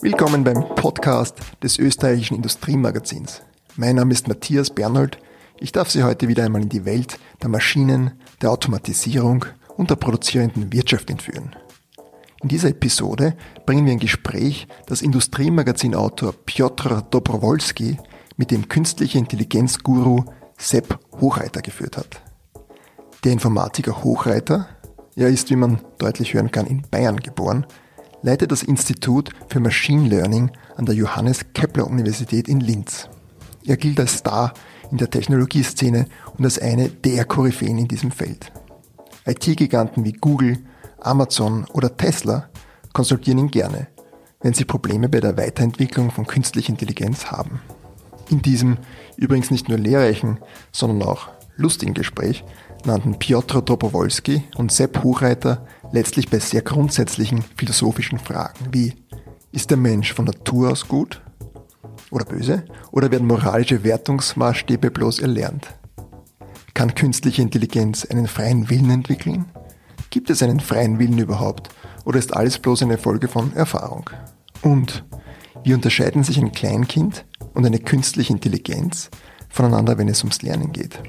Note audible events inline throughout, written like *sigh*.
Willkommen beim Podcast des österreichischen Industriemagazins. Mein Name ist Matthias Bernold. Ich darf Sie heute wieder einmal in die Welt der Maschinen, der Automatisierung und der produzierenden Wirtschaft entführen. In dieser Episode bringen wir ein Gespräch das Industriemagazin-Autor Piotr Dobrowolski mit dem künstliche Intelligenz-Guru Sepp Hochreiter geführt hat. Der Informatiker Hochreiter, er ist, wie man deutlich hören kann, in Bayern geboren, leitet das Institut für Machine Learning an der Johannes Kepler Universität in Linz. Er gilt als Star in der Technologieszene und als eine der Koryphäen in diesem Feld. IT-Giganten wie Google, Amazon oder Tesla konsultieren ihn gerne, wenn sie Probleme bei der Weiterentwicklung von künstlicher Intelligenz haben. In diesem übrigens nicht nur lehrreichen, sondern auch lustigen Gespräch nannten Piotr Dobrowolski und Sepp Hochreiter letztlich bei sehr grundsätzlichen philosophischen Fragen wie ist der Mensch von Natur aus gut oder böse oder werden moralische Wertungsmaßstäbe bloß erlernt? Kann künstliche Intelligenz einen freien Willen entwickeln? Gibt es einen freien Willen überhaupt oder ist alles bloß eine Folge von Erfahrung? Und wie unterscheiden sich ein Kleinkind und eine künstliche Intelligenz voneinander, wenn es ums Lernen geht?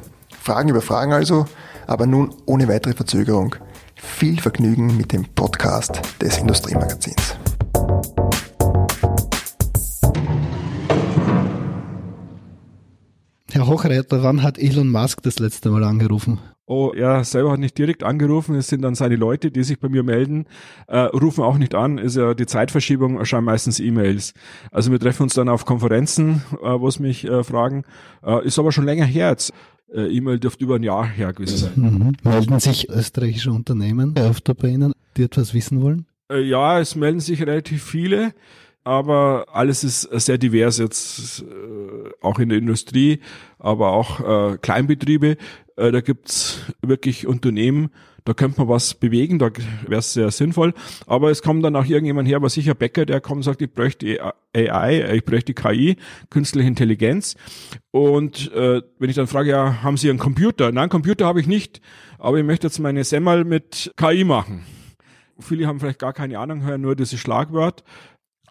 Fragen über Fragen also, aber nun ohne weitere Verzögerung. Viel Vergnügen mit dem Podcast des Industriemagazins. Herr Hochreiter, wann hat Elon Musk das letzte Mal angerufen? Oh, er selber hat nicht direkt angerufen, es sind dann seine Leute, die sich bei mir melden, äh, rufen auch nicht an, ist ja die Zeitverschiebung, erscheinen meistens E-Mails. Also wir treffen uns dann auf Konferenzen, äh, wo es mich äh, fragen, äh, ist aber schon länger her jetzt. Äh, E-Mail dürfte über ein Jahr her gewesen sein. Mhm. Melden sich österreichische Unternehmen öfter bei Ihnen, die etwas wissen wollen? Äh, ja, es melden sich relativ viele aber alles ist sehr divers jetzt, äh, auch in der Industrie, aber auch äh, Kleinbetriebe. Äh, da gibt's wirklich Unternehmen, da könnte man was bewegen, da wäre es sehr sinnvoll. Aber es kommt dann auch irgendjemand her, aber sicher Bäcker, der kommt und sagt, ich bräuchte AI, ich bräuchte KI, künstliche Intelligenz. Und äh, wenn ich dann frage, ja, haben Sie einen Computer? Nein, Computer habe ich nicht, aber ich möchte jetzt meine Semmel mit KI machen. Viele haben vielleicht gar keine Ahnung, hören nur dieses Schlagwort.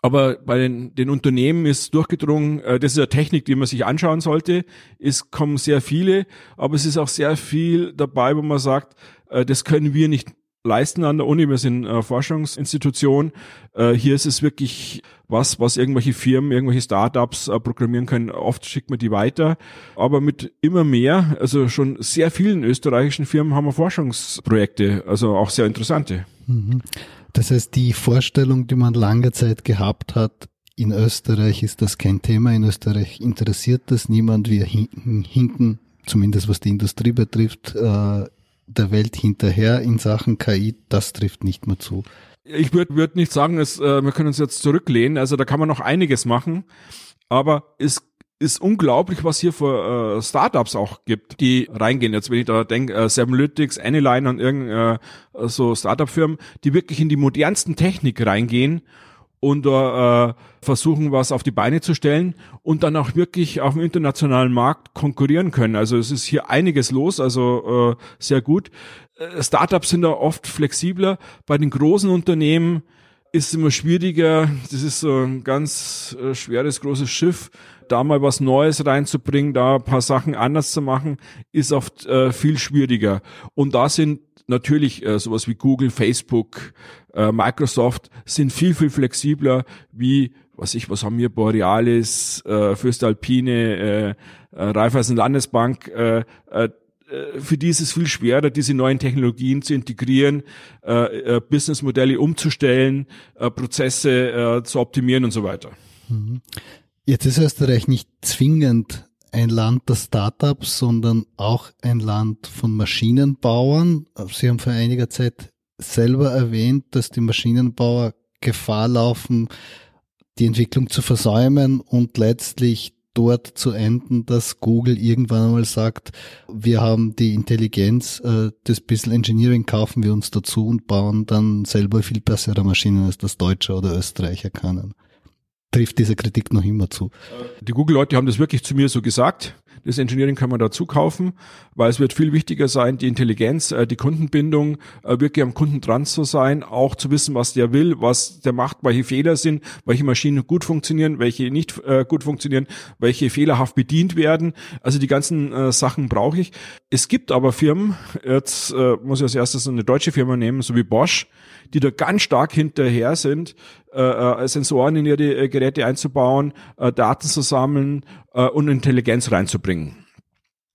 Aber bei den, den Unternehmen ist durchgedrungen, äh, das ist eine Technik, die man sich anschauen sollte. Es kommen sehr viele, aber es ist auch sehr viel dabei, wo man sagt, das können wir nicht leisten an der Uni. Wir sind eine Forschungsinstitution. Äh, hier ist es wirklich was, was irgendwelche Firmen, irgendwelche Startups äh, programmieren können. Oft schickt man die weiter. Aber mit immer mehr, also schon sehr vielen österreichischen Firmen haben wir Forschungsprojekte, also auch sehr interessante. Mhm. Das heißt, die Vorstellung, die man lange Zeit gehabt hat, in Österreich ist das kein Thema, in Österreich interessiert das niemand, wir hinken, hinken zumindest was die Industrie betrifft, äh, der Welt hinterher in Sachen KI, das trifft nicht mehr zu. Ich würde würd nicht sagen, es, äh, wir können uns jetzt zurücklehnen, also da kann man noch einiges machen, aber es ist unglaublich, was hier für äh, Startups auch gibt, die reingehen. Jetzt wenn ich da denke, äh, Sevenlytics, Anyline und irgend äh, so Startup-Firmen, die wirklich in die modernsten Technik reingehen und äh, versuchen, was auf die Beine zu stellen und dann auch wirklich auf dem internationalen Markt konkurrieren können. Also es ist hier einiges los, also äh, sehr gut. Äh, Startups sind da oft flexibler. Bei den großen Unternehmen ist es immer schwieriger. Das ist so ein ganz äh, schweres, großes Schiff da mal was Neues reinzubringen, da ein paar Sachen anders zu machen, ist oft äh, viel schwieriger. Und da sind natürlich äh, sowas wie Google, Facebook, äh, Microsoft sind viel, viel flexibler wie, was ich, was haben wir, Borealis, äh, Fürstalpine, äh, äh, Raiffeisen Landesbank, äh, äh, für die ist es viel schwerer, diese neuen Technologien zu integrieren, äh, äh, Businessmodelle umzustellen, äh, Prozesse äh, zu optimieren und so weiter. Mhm. Jetzt ist Österreich nicht zwingend ein Land der Startups, sondern auch ein Land von Maschinenbauern. Sie haben vor einiger Zeit selber erwähnt, dass die Maschinenbauer Gefahr laufen, die Entwicklung zu versäumen und letztlich dort zu enden, dass Google irgendwann einmal sagt, wir haben die Intelligenz, äh, das bisschen Engineering kaufen wir uns dazu und bauen dann selber viel bessere Maschinen als das Deutsche oder Österreicher können trifft diese Kritik noch immer zu. Die Google-Leute haben das wirklich zu mir so gesagt. Das Engineering kann man dazu kaufen, weil es wird viel wichtiger sein, die Intelligenz, äh, die Kundenbindung, äh, wirklich am Kunden dran zu sein, auch zu wissen, was der will, was der macht, welche Fehler sind, welche Maschinen gut funktionieren, welche nicht äh, gut funktionieren, welche fehlerhaft bedient werden. Also die ganzen Sachen brauche ich. Es gibt aber Firmen, jetzt muss ich als erstes eine deutsche Firma nehmen, so wie Bosch, die da ganz stark hinterher sind, äh, Sensoren in ihre Geräte einzubauen, äh, Daten zu sammeln äh, und Intelligenz reinzubringen.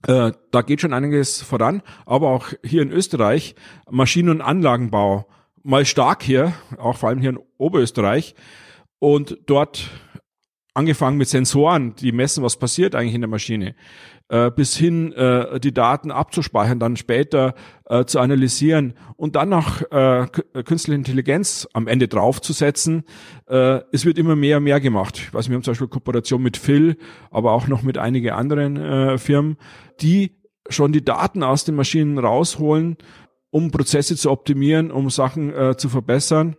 Äh, da geht schon einiges voran, aber auch hier in Österreich Maschinen- und Anlagenbau mal stark hier, auch vor allem hier in Oberösterreich und dort angefangen mit Sensoren, die messen, was passiert eigentlich in der Maschine, äh, bis hin äh, die Daten abzuspeichern, dann später äh, zu analysieren und dann noch äh, äh, künstliche Intelligenz am Ende draufzusetzen. Äh, es wird immer mehr und mehr gemacht. Ich weiß, wir haben zum Beispiel Kooperation mit Phil, aber auch noch mit einigen anderen äh, Firmen, die schon die Daten aus den Maschinen rausholen, um Prozesse zu optimieren, um Sachen äh, zu verbessern.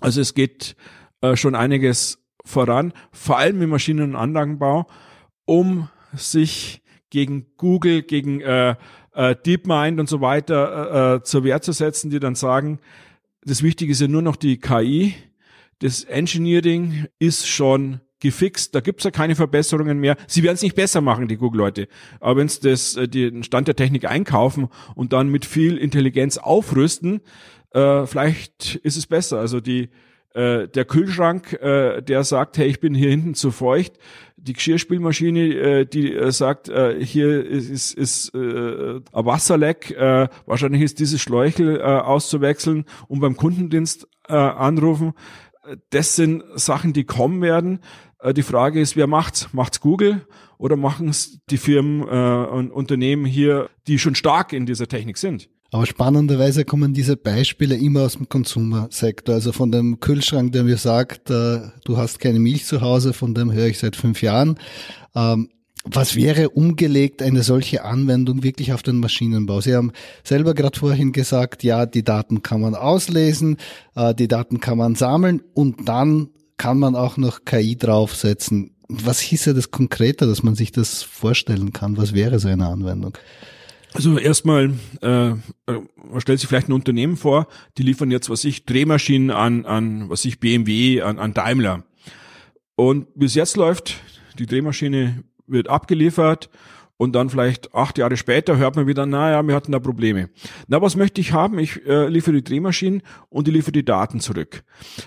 Also es geht äh, schon einiges voran, vor allem im Maschinen- und Anlagenbau, um sich gegen Google, gegen äh, äh, DeepMind und so weiter äh, äh, zur Wehr zu setzen, die dann sagen, das Wichtige ist ja nur noch die KI. Das Engineering ist schon gefixt, da gibt's ja keine Verbesserungen mehr. Sie werden es nicht besser machen, die Google-Leute. Aber wenn sie äh, den Stand der Technik einkaufen und dann mit viel Intelligenz aufrüsten, äh, vielleicht ist es besser. Also die äh, der Kühlschrank, äh, der sagt, hey, ich bin hier hinten zu feucht. Die Geschirrspülmaschine, äh, die äh, sagt, äh, hier ist, ist, ist äh, ein Wasserleck, äh, wahrscheinlich ist dieses Schläuchel äh, auszuwechseln und beim Kundendienst äh, anrufen. Das sind Sachen, die kommen werden. Die Frage ist, wer macht's? Macht's Google oder machen es die Firmen äh, und Unternehmen hier, die schon stark in dieser Technik sind? Aber spannenderweise kommen diese Beispiele immer aus dem Konsumersektor. Also von dem Kühlschrank, der mir sagt, äh, du hast keine Milch zu Hause, von dem höre ich seit fünf Jahren. Ähm, was wäre umgelegt eine solche Anwendung wirklich auf den Maschinenbau? Sie haben selber gerade vorhin gesagt, ja, die Daten kann man auslesen, äh, die Daten kann man sammeln und dann kann man auch noch KI draufsetzen. Was hieße das konkreter, dass man sich das vorstellen kann? Was wäre so eine Anwendung? Also erstmal, äh, äh, man stellt sich vielleicht ein Unternehmen vor, die liefern jetzt, was ich, Drehmaschinen an, an was ich, BMW, an, an Daimler. Und bis jetzt läuft, die Drehmaschine wird abgeliefert und dann vielleicht acht Jahre später hört man wieder, naja, wir hatten da Probleme. Na, was möchte ich haben? Ich äh, liefere die Drehmaschinen und ich liefere die Daten zurück.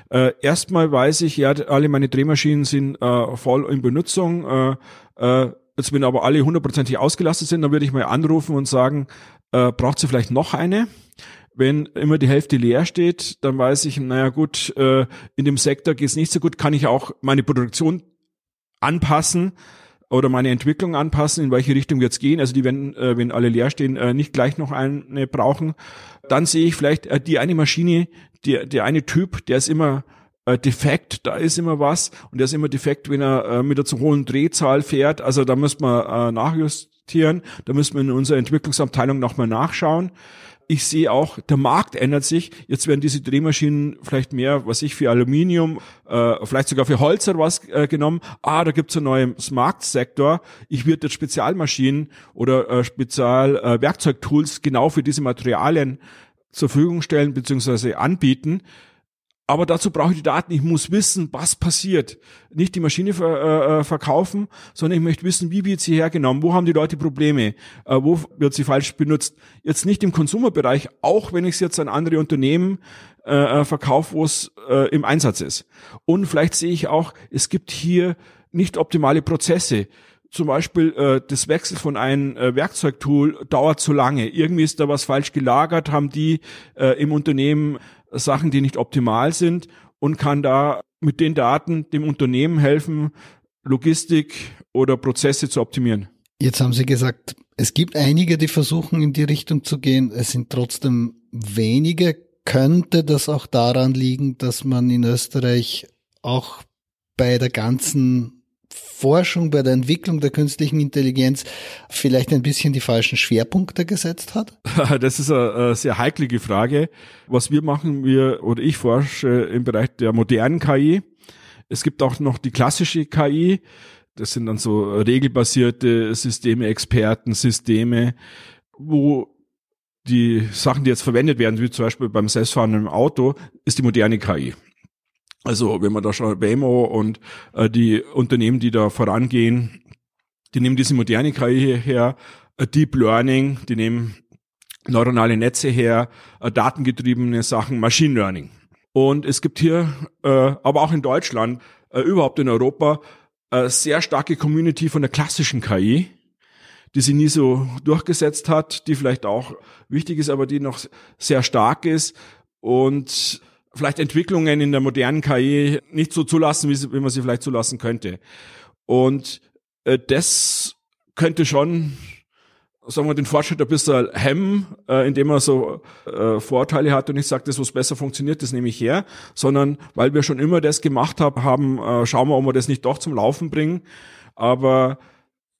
Äh, erstmal weiß ich, ja, alle meine Drehmaschinen sind äh, voll in Benutzung. Äh, äh, Jetzt, wenn aber alle hundertprozentig ausgelastet sind, dann würde ich mal anrufen und sagen, äh, braucht sie vielleicht noch eine? Wenn immer die Hälfte leer steht, dann weiß ich, naja gut, äh, in dem Sektor geht es nicht so gut, kann ich auch meine Produktion anpassen oder meine Entwicklung anpassen, in welche Richtung wir jetzt gehen. Also die werden, äh, wenn alle leer stehen, äh, nicht gleich noch eine brauchen. Dann sehe ich vielleicht äh, die eine Maschine, die, der eine Typ, der ist immer äh, defekt, da ist immer was und der ist immer defekt, wenn er äh, mit der zu hohen Drehzahl fährt. Also da müssen wir äh, nachjustieren, da müssen wir in unserer Entwicklungsabteilung nochmal nachschauen. Ich sehe auch, der Markt ändert sich. Jetzt werden diese Drehmaschinen vielleicht mehr, was ich für Aluminium, äh, vielleicht sogar für Holz oder was äh, genommen. Ah, da gibt's einen neuen Marktsektor. Ich würde jetzt Spezialmaschinen oder äh, Spezial-Werkzeugtools äh, genau für diese Materialien zur Verfügung stellen bzw. anbieten. Aber dazu brauche ich die Daten. Ich muss wissen, was passiert. Nicht die Maschine ver, äh, äh, verkaufen, sondern ich möchte wissen, wie wird sie hergenommen? Wo haben die Leute Probleme? Äh, wo wird sie falsch benutzt? Jetzt nicht im Konsumerbereich, auch wenn ich es jetzt an andere Unternehmen äh, äh, verkaufe, wo es äh, im Einsatz ist. Und vielleicht sehe ich auch, es gibt hier nicht optimale Prozesse zum Beispiel äh, das Wechsel von einem äh, Werkzeugtool dauert zu lange. Irgendwie ist da was falsch gelagert, haben die äh, im Unternehmen Sachen, die nicht optimal sind und kann da mit den Daten dem Unternehmen helfen, Logistik oder Prozesse zu optimieren. Jetzt haben Sie gesagt, es gibt einige, die versuchen in die Richtung zu gehen. Es sind trotzdem wenige. Könnte das auch daran liegen, dass man in Österreich auch bei der ganzen Forschung, bei der Entwicklung der künstlichen Intelligenz vielleicht ein bisschen die falschen Schwerpunkte gesetzt hat? *laughs* Das ist eine, sehr heiklige Frage. Was wir machen, wir oder ich forsche im Bereich der modernen KI. Es gibt auch noch die klassische KI. Das sind dann so regelbasierte Systeme, Expertensysteme, wo die Sachen, die jetzt verwendet werden, wie zum Beispiel beim selbstfahrenden Auto, ist die moderne KI. Also wenn man da schaut, Waymo und äh, die Unternehmen, die da vorangehen, die nehmen diese moderne KI her, äh, Deep Learning, die nehmen neuronale Netze her, äh, datengetriebene Sachen, Machine Learning. Und es gibt hier, äh, aber auch in Deutschland, äh, überhaupt in Europa, äh, sehr starke Community von der klassischen KI, die sie nie so durchgesetzt hat, die vielleicht auch wichtig ist, aber die noch sehr stark ist und vielleicht Entwicklungen in der modernen KI nicht so zulassen, wie, sie, wie man sie vielleicht zulassen könnte. Und äh, das könnte schon sagen wir, den Fortschritt ein bisschen hemmen, äh, indem man so äh, Vorteile hat und ich sage, das, was besser funktioniert, das nehme ich her, sondern weil wir schon immer das gemacht haben, haben äh, schauen wir, ob wir das nicht doch zum Laufen bringen. Aber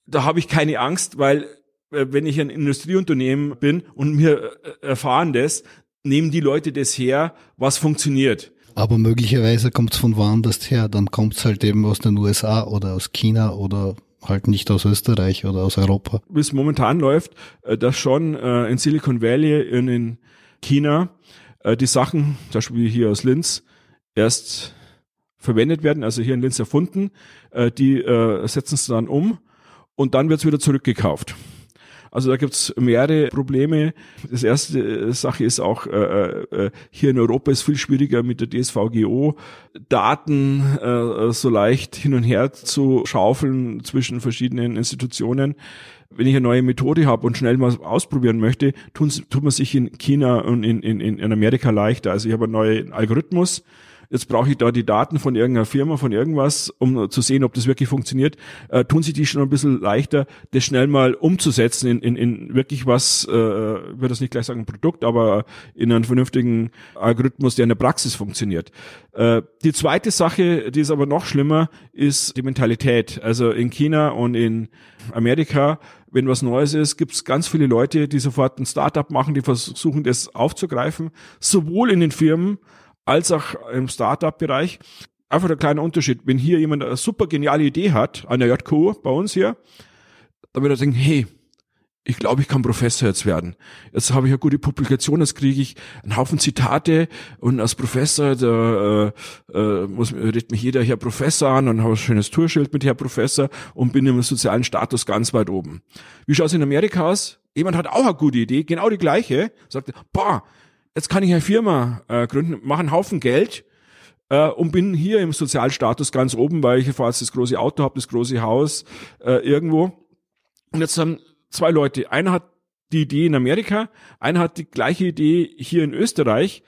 da habe ich keine Angst, weil äh, wenn ich ein Industrieunternehmen bin und wir äh, erfahren das, nehmen die Leute das her, was funktioniert. Aber möglicherweise kommt es von woanders her, dann kommt es halt eben aus den USA oder aus China oder halt nicht aus Österreich oder aus Europa. Wie es momentan läuft, äh, dass schon äh, in Silicon Valley in, in China äh, die Sachen, zum Beispiel hier aus Linz, erst verwendet werden, also hier in Linz erfunden, die setzen es dann um und dann wird es wieder zurückgekauft. Also da gibt's mehrere Probleme. Das erste äh, Sache ist auch, äh, äh, hier in Europa ist viel schwieriger mit der DSVGO Daten äh, so leicht hin und her zu schaufeln zwischen verschiedenen Institutionen. Wenn ich eine neue Methode habe und schnell mal ausprobieren möchte, tun, tut man sich in China und in, in, in Amerika leichter. Also ich habe einen neuen Algorithmus, jetzt brauche ich da die Daten von irgendeiner Firma, von irgendwas, um zu sehen, ob das wirklich funktioniert, äh, tun sie die schon ein bisschen leichter, das schnell mal umzusetzen in, in, in wirklich was, äh, würde das nicht gleich sagen ein Produkt, aber in einen vernünftigen Algorithmus, der in der Praxis funktioniert. Äh, die zweite Sache, die ist aber noch schlimmer, ist die Mentalität. Also in China und in Amerika wenn was Neues ist, gibt es ganz viele Leute, die sofort ein Startup machen, die versuchen, das aufzugreifen, sowohl in den Firmen als auch im Startup-Bereich. Einfach ein kleiner Unterschied. Wenn hier jemand eine super geniale Idee hat, an der JQ bei uns hier, dann wird er denken, hey, ich glaube, ich kann Professor jetzt werden. Jetzt habe ich eine gute Publikation, jetzt kriege ich einen Haufen Zitate und als Professor, da äh, äh, muss, redet mich jeder Herr Professor an und habe ein schönes Tourschild mit Herr Professor und bin im sozialen Status ganz weit oben. Wie schaut es in Amerika aus? Jemand hat auch eine gute Idee, genau die gleiche, sagt, boah, jetzt kann ich eine Firma äh, gründen, mache einen Haufen Geld äh, und bin hier im Sozialstatus ganz oben, weil ich fahre das große Auto habe, das große Haus äh, irgendwo. Und jetzt haben zwei Leute, einer hat die Idee in Amerika, einer hat die gleiche Idee hier in Österreich,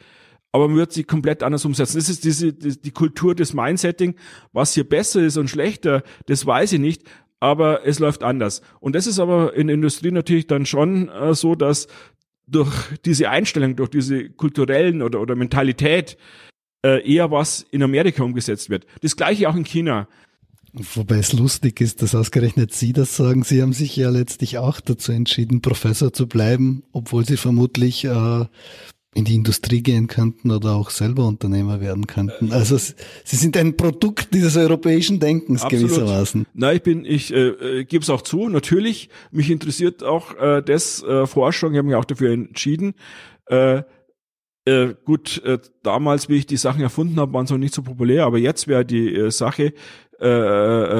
aber man wird sie komplett anders umsetzen. Das ist diese die, die Kultur des Mindsetting, was hier besser ist und schlechter, das weiß ich nicht, aber es läuft anders. Und das ist aber in der Industrie natürlich dann schon äh, so, dass durch diese Einstellung, durch diese kulturellen oder, oder Mentalität äh, eher was in Amerika umgesetzt wird. Das gleiche auch in China. Wobei es lustig ist, dass ausgerechnet Sie das sagen. Sie haben sich ja letztlich auch dazu entschieden, Professor zu bleiben, obwohl Sie vermutlich äh, in die Industrie gehen könnten oder auch selber Unternehmer werden könnten. Also sie sind ein Produkt dieses europäischen Denkens Absolut. gewissermaßen. Na, ich bin, ich äh, äh gebe es auch zu. Natürlich, mich interessiert auch äh, das äh, Forschung. Ich habe mich auch dafür entschieden. Äh, äh, gut, äh, damals, wie ich die Sachen erfunden habe, waren sie noch nicht so populär, aber jetzt wäre die äh, Sache, äh,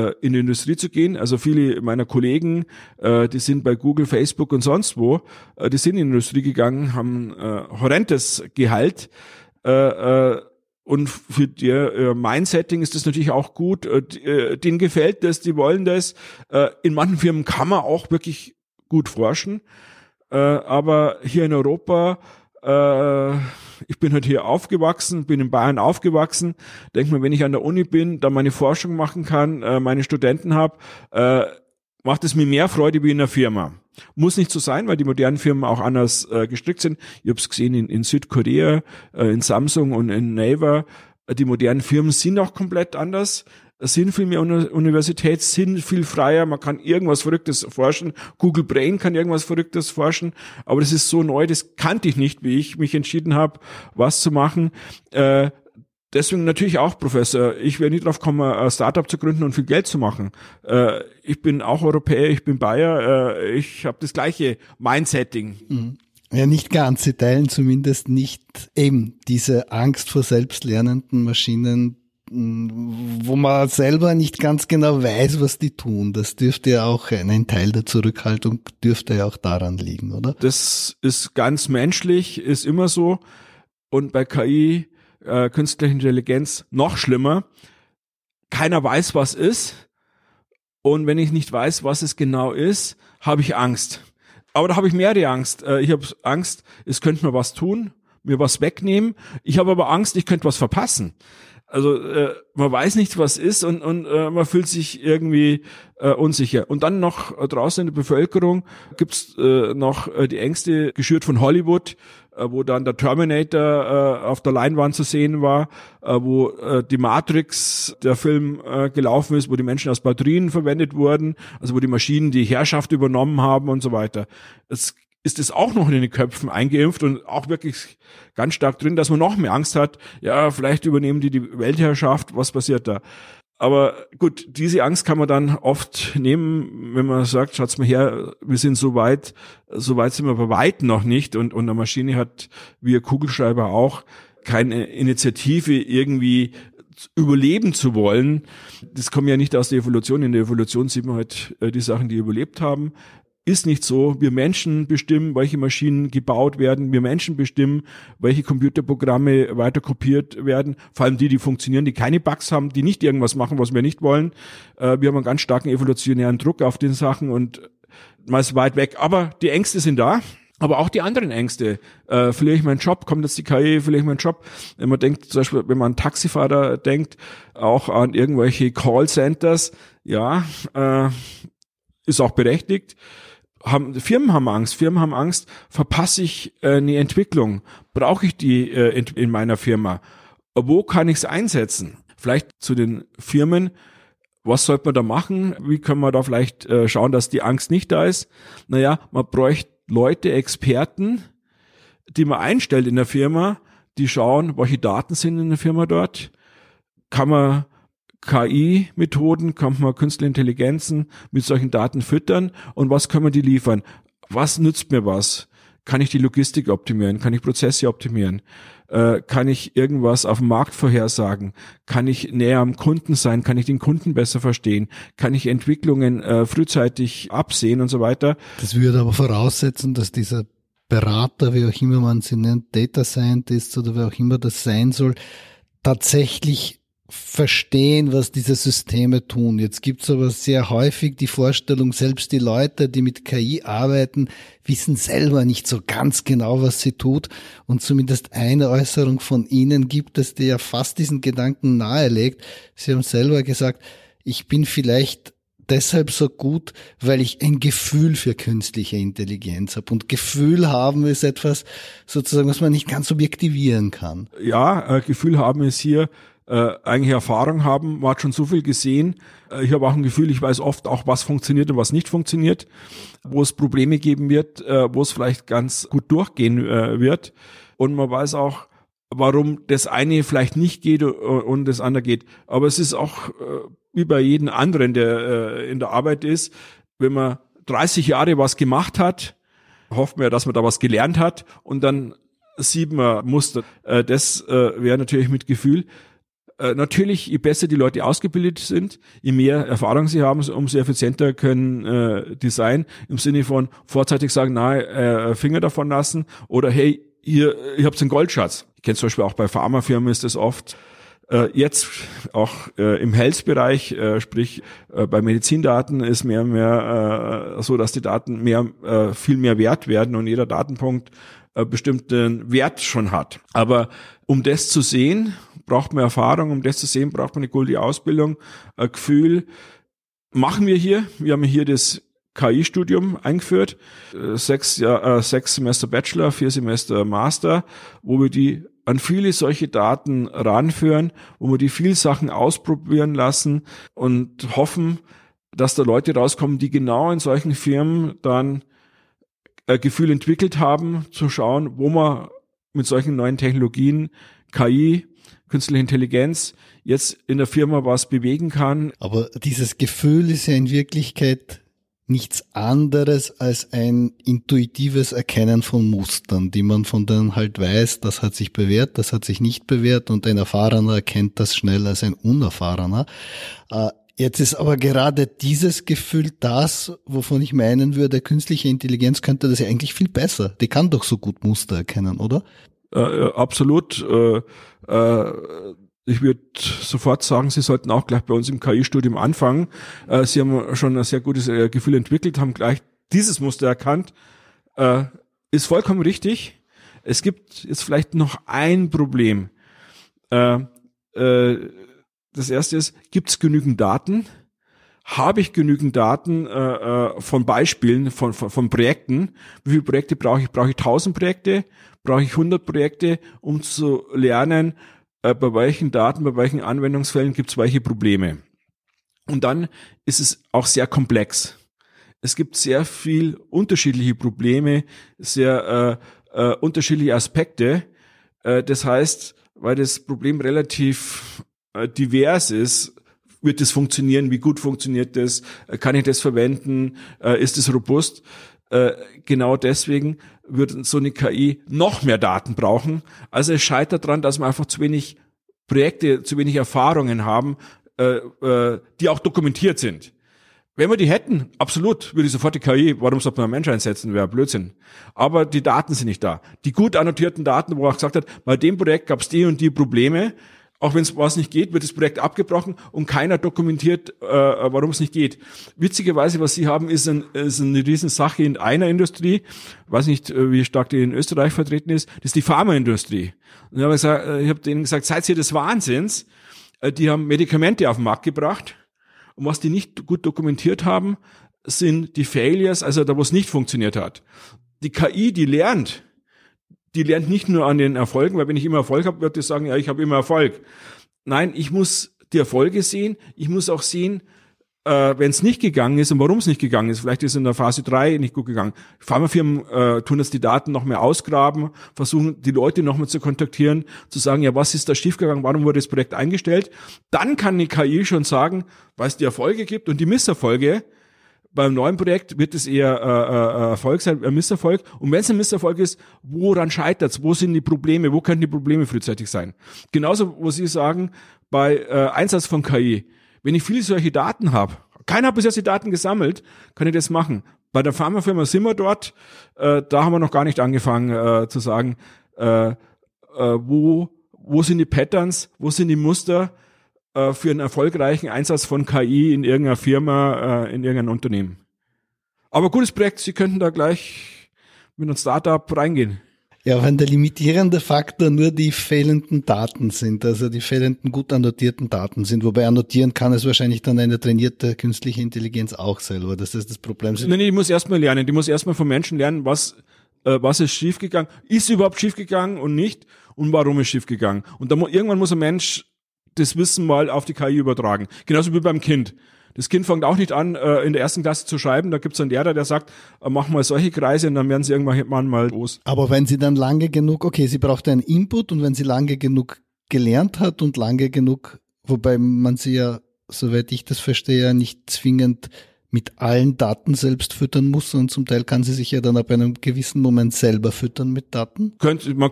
äh, in die Industrie zu gehen. Also viele meiner Kollegen, äh, die sind bei Google, Facebook und sonst wo, äh, die sind in die Industrie gegangen, haben äh, horrendes Gehalt. Äh, äh, und für ihr Mindsetting ist das natürlich auch gut. Äh, denen gefällt das, die wollen das. In manchen Firmen kann man auch wirklich gut forschen. Aber hier in Europa äh, *laughs* ich bin halt hier aufgewachsen, bin in Bayern aufgewachsen. Denk mir, wenn ich an der Uni bin, da meine Forschung machen kann, äh, meine Studenten habe, äh, macht es mir mehr Freude wie in der Firma. Muss nicht so sein, weil die modernen Firmen auch anders äh, gestrickt sind. Ich habe es gesehen in, in Südkorea, äh, in Samsung und in Naver. Die modernen Firmen sind auch komplett anders sind viel mehr Universität, sind viel freier, man kann irgendwas Verrücktes forschen. Google Brain kann irgendwas Verrücktes forschen, aber das ist so neu, das kannte ich nicht, wie ich mich entschieden habe, was zu machen. Äh, deswegen natürlich auch Professor. Ich wäre nie drauf kommen, ein Startup zu gründen und viel Geld zu machen. Äh, ich bin auch Europäer, ich bin Bayer, äh, ich habe das gleiche Mindsetting. Mhm. Ja, nicht ganz. Sie teilen zumindest nicht eben diese Angst vor selbstlernenden Maschinen, wo man selber nicht ganz genau weiß, was die tun. Das dürfte ja auch, ein Teil der Zurückhaltung dürfte ja auch daran liegen, oder? Das ist ganz menschlich, ist immer so. Und bei KI, äh, künstliche Intelligenz, noch schlimmer. Keiner weiß, was ist. Und wenn ich nicht weiß, was es genau ist, habe ich Angst. Aber da habe ich mehr die Angst. Äh, ich habe Angst, es könnte mir was tun, mir was wegnehmen. Ich habe aber Angst, ich könnte was verpassen. Also äh, man weiß nicht, was ist und, und äh, man fühlt sich irgendwie äh, unsicher. Und dann noch äh, draußen in der Bevölkerung gibt's äh, noch äh, die Ängste geschürt von Hollywood, äh, wo dann der Terminator äh, auf der Leinwand zu sehen war, äh, wo äh, die Matrix, der Film äh, gelaufen ist, wo die Menschen als Batterien verwendet wurden, also wo die Maschinen die Herrschaft übernommen haben und so weiter. Es ist es auch noch in den Köpfen eingeimpft und auch wirklich ganz stark drin, dass man noch mehr Angst hat, ja, vielleicht übernehmen die die Weltherrschaft, was passiert da? Aber gut, diese Angst kann man dann oft nehmen, wenn man sagt, schaut's mal her, wir sind so weit, so weit sind wir bei weitem noch nicht und, und eine Maschine hat, wie ein Kugelschreiber auch, keine Initiative irgendwie überleben zu wollen. Das kommt ja nicht aus der Evolution. In der Evolution sieht man halt äh, die Sachen, die überlebt haben ist nicht so. Wir Menschen bestimmen, welche Maschinen gebaut werden. Wir Menschen bestimmen, welche Computerprogramme weiter kopiert werden. Vor allem die, die funktionieren, die keine Bugs haben, die nicht irgendwas machen, was wir nicht wollen. Äh, wir haben einen ganz starken evolutionären Druck auf den Sachen und man ist weit weg. Aber die Ängste sind da. Aber auch die anderen Ängste. Äh, verliere ich meinen Job? Kommt jetzt die KI? Verliere ich meinen Job? Wenn man denkt, zum Beispiel, wenn man an Taxifahrer denkt, auch an irgendwelche Callcenters, ja, äh, ist auch berechtigt haben, Firmen haben Angst, Firmen haben Angst, verpasse ich äh, eine Entwicklung, brauche ich die äh, in, in meiner Firma, wo kann ich es einsetzen? Vielleicht zu den Firmen, was sollte man da machen? Wie können wir da vielleicht äh, schauen, dass die Angst nicht da ist? Naja, man bräuchte Leute, Experten, die man einstellt in der Firma, die schauen, welche Daten sind in der Firma dort. Kann man KI-Methoden, kann man künstliche Intelligenzen mit solchen Daten füttern und was können wir die liefern? Was nützt mir was? Kann ich die Logistik optimieren? Kann ich Prozesse optimieren? Äh, kann ich irgendwas auf dem Markt vorhersagen? Kann ich näher am Kunden sein? Kann ich den Kunden besser verstehen? Kann ich Entwicklungen äh, frühzeitig absehen und so weiter? Das würde aber voraussetzen, dass dieser Berater, wie auch immer man sie nennt, Data Scientist oder wer auch immer das sein soll, tatsächlich verstehen, was diese Systeme tun. Jetzt gibt's aber sehr häufig die Vorstellung, selbst die Leute, die mit KI arbeiten, wissen selber nicht so ganz genau, was sie tut. Und zumindest eine Äußerung von Ihnen gibt es, die ja fast diesen Gedanken nahelegt. Sie haben selber gesagt, ich bin vielleicht deshalb so gut, weil ich ein Gefühl für künstliche Intelligenz habe. Und Gefühl haben ist etwas sozusagen, was man nicht ganz objektivieren kann. Ja, äh, Gefühl haben ist hier äh, eigentlich Erfahrung haben. Man hat schon so viel gesehen. Äh, ich habe auch ein Gefühl, ich weiß oft auch, was funktioniert und was nicht funktioniert, wo es Probleme geben wird, äh, wo es vielleicht ganz gut durchgehen äh, wird. Und man weiß auch, warum das eine vielleicht nicht geht und das andere geht. Aber es ist auch äh, wie bei jedem anderen, der äh, in der Arbeit ist, wenn man 30 Jahre was gemacht hat, hofft man ja, dass man da was gelernt hat und dann sieht man Muster. Äh, das äh, wäre natürlich mit Gefühl. Äh, natürlich, je besser die Leute ausgebildet sind, je mehr Erfahrung sie haben, umso effizienter können äh, die sein. Im Sinne von vorzeitig sagen, na, äh, Finger davon lassen oder hey, ihr, ihr habt einen Goldschatz. Ich kenne zum Beispiel auch bei Pharmafirmen ist das oft. Äh, jetzt auch äh, im Health-Bereich, äh, sprich äh, bei Medizindaten ist mehr und mehr äh, so, dass die Daten mehr äh, viel mehr wert werden und jeder Datenpunkt äh, bestimmten Wert schon hat. Aber um das zu sehen, braucht man Erfahrung, um das zu sehen, braucht man eine gute Ausbildung, ein Gefühl. Machen wir hier, wir haben hier das KI-Studium eingeführt, äh, sechs, ja, äh, sechs Semester Bachelor, vier Semester Master, wo wir die an viele solche Daten ranführen, wo wir die viel Sachen ausprobieren lassen und hoffen, dass da Leute rauskommen, die genau in solchen Firmen dann ein Gefühl entwickelt haben, zu schauen, wo man mit solchen neuen Technologien KI künstliche Intelligenz jetzt in der Firma was bewegen kann. Aber dieses Gefühl ist ja in Wirklichkeit nichts anderes als ein intuitives Erkennen von Mustern, die man von denen halt weiß, das hat sich bewährt, das hat sich nicht bewährt und ein Erfahrener erkennt das schneller als ein Unerfahrener. Äh, jetzt ist aber gerade dieses Gefühl das, wovon ich meinen würde, künstliche Intelligenz könnte das ja eigentlich viel besser. Die kann doch so gut Muster erkennen, oder? Äh, äh absolut. Äh, äh ich würde sofort sagen, Sie sollten auch gleich bei uns im KI-Studium anfangen. Äh, Sie haben schon ein sehr gutes äh, Gefühl entwickelt, haben gleich dieses Muster erkannt. Äh, ist vollkommen richtig. Es gibt jetzt vielleicht noch ein Problem. Äh, äh, das erste ist, gibt es genügend Daten? Habe ich genügend Daten äh, von Beispielen, von, von, von Projekten? Wie viele Projekte brauche ich? Brauche ich 1000 Projekte? Brauche ich 100 Projekte, um zu lernen, äh, bei welchen Daten, bei welchen Anwendungsfällen gibt es welche Probleme. Und dann ist es auch sehr komplex. Es gibt sehr viel unterschiedliche Probleme, sehr äh, äh, unterschiedliche Aspekte. Äh, das heißt, weil das Problem relativ äh, divers ist, wird es funktionieren? Wie gut funktioniert das? Äh, kann ich das verwenden? Äh, ist es robust? Äh, genau deswegen wird so eine KI noch mehr Daten brauchen. Also es scheitert daran, dass wir einfach zu wenig Projekte, zu wenig Erfahrungen haben, die auch dokumentiert sind. Wenn wir die hätten, absolut, würde ich sofort die KI, warum sollte man einen Mensch einsetzen, wäre Blödsinn. Aber die Daten sind nicht da. Die gut annotierten Daten, wo er auch gesagt hat, bei dem Projekt gab es die und die Probleme, auch wenn es was nicht geht, wird das Projekt abgebrochen und keiner dokumentiert, äh, warum es nicht geht. Witzigerweise, was Sie haben, ist, ein, ist eine Riesensache in einer Industrie. Weiß nicht, äh, wie stark die in Österreich vertreten ist. Das ist die Pharmaindustrie. Und ich habe gesagt, äh, ich hab denen gesagt, seid ihr des Wahnsinns? Äh, die haben Medikamente auf den Markt gebracht. Und was die nicht gut dokumentiert haben, sind die Failures, also da, wo es nicht funktioniert hat. Die KI, die lernt, die lernt nicht nur an den Erfolgen, weil wenn ich immer Erfolg habe, wird die sagen, ja, ich habe immer Erfolg. Nein, ich muss die Erfolge sehen, ich muss auch sehen, äh, wenn es nicht gegangen ist und warum es nicht gegangen ist. Vielleicht ist es in der Phase 3 nicht gut gegangen. Pharmafirmen äh, tun jetzt die Daten noch mehr ausgraben, versuchen die Leute noch mehr zu kontaktieren, zu sagen, ja, was ist da schiefgegangen, warum wurde das Projekt eingestellt. Dann kann die KI schon sagen, was die Erfolge gibt und die Misserfolge beim neuen Projekt wird es eher äh, äh, Erfolg sein, ein Misserfolg. Und wenn es ein Misserfolg ist, woran scheitert es? Wo sind die Probleme? Wo könnten die Probleme frühzeitig sein? Genauso, wo Sie sagen, bei äh, Einsatz von KI, wenn ich viele solche Daten habe, keiner hat bisher die Daten gesammelt, kann ich das machen. Bei der Pharmafirma sind wir dort, äh, da haben wir noch gar nicht angefangen äh, zu sagen, äh, äh, wo, wo sind die Patterns, wo sind die Muster, äh, für einen erfolgreichen Einsatz von KI in irgendeiner Firma, äh, in irgendeinem Unternehmen. Aber gutes Projekt, Sie könnten da gleich mit einem Startup reingehen. Ja, wenn der limitierende Faktor nur die fehlenden Daten sind, also die fehlenden gut annotierten Daten sind, wobei annotieren kann es wahrscheinlich dann eine trainierte künstliche Intelligenz auch selber, dass das das Problem ist. Nein, nee, die muss erstmal lernen, die muss erstmal von Menschen lernen, was, äh, was ist schiefgegangen, ist überhaupt schiefgegangen und nicht und warum ist schiefgegangen. Und dann, irgendwann muss ein Mensch das Wissen mal auf die KI übertragen. Genauso wie beim Kind. Das Kind fängt auch nicht an, äh, in der ersten Klasse zu schreiben. Da gibt es einen Lehrer, der sagt, äh, mach mal solche Kreise und dann werden sie irgendwann mal los. Aber wenn sie dann lange genug, okay, sie braucht einen Input und wenn sie lange genug gelernt hat und lange genug, wobei man sie ja, soweit ich das verstehe, nicht zwingend mit allen Daten selbst füttern muss und zum Teil kann sie sich ja dann ab einem gewissen Moment selber füttern mit Daten. Könnte, man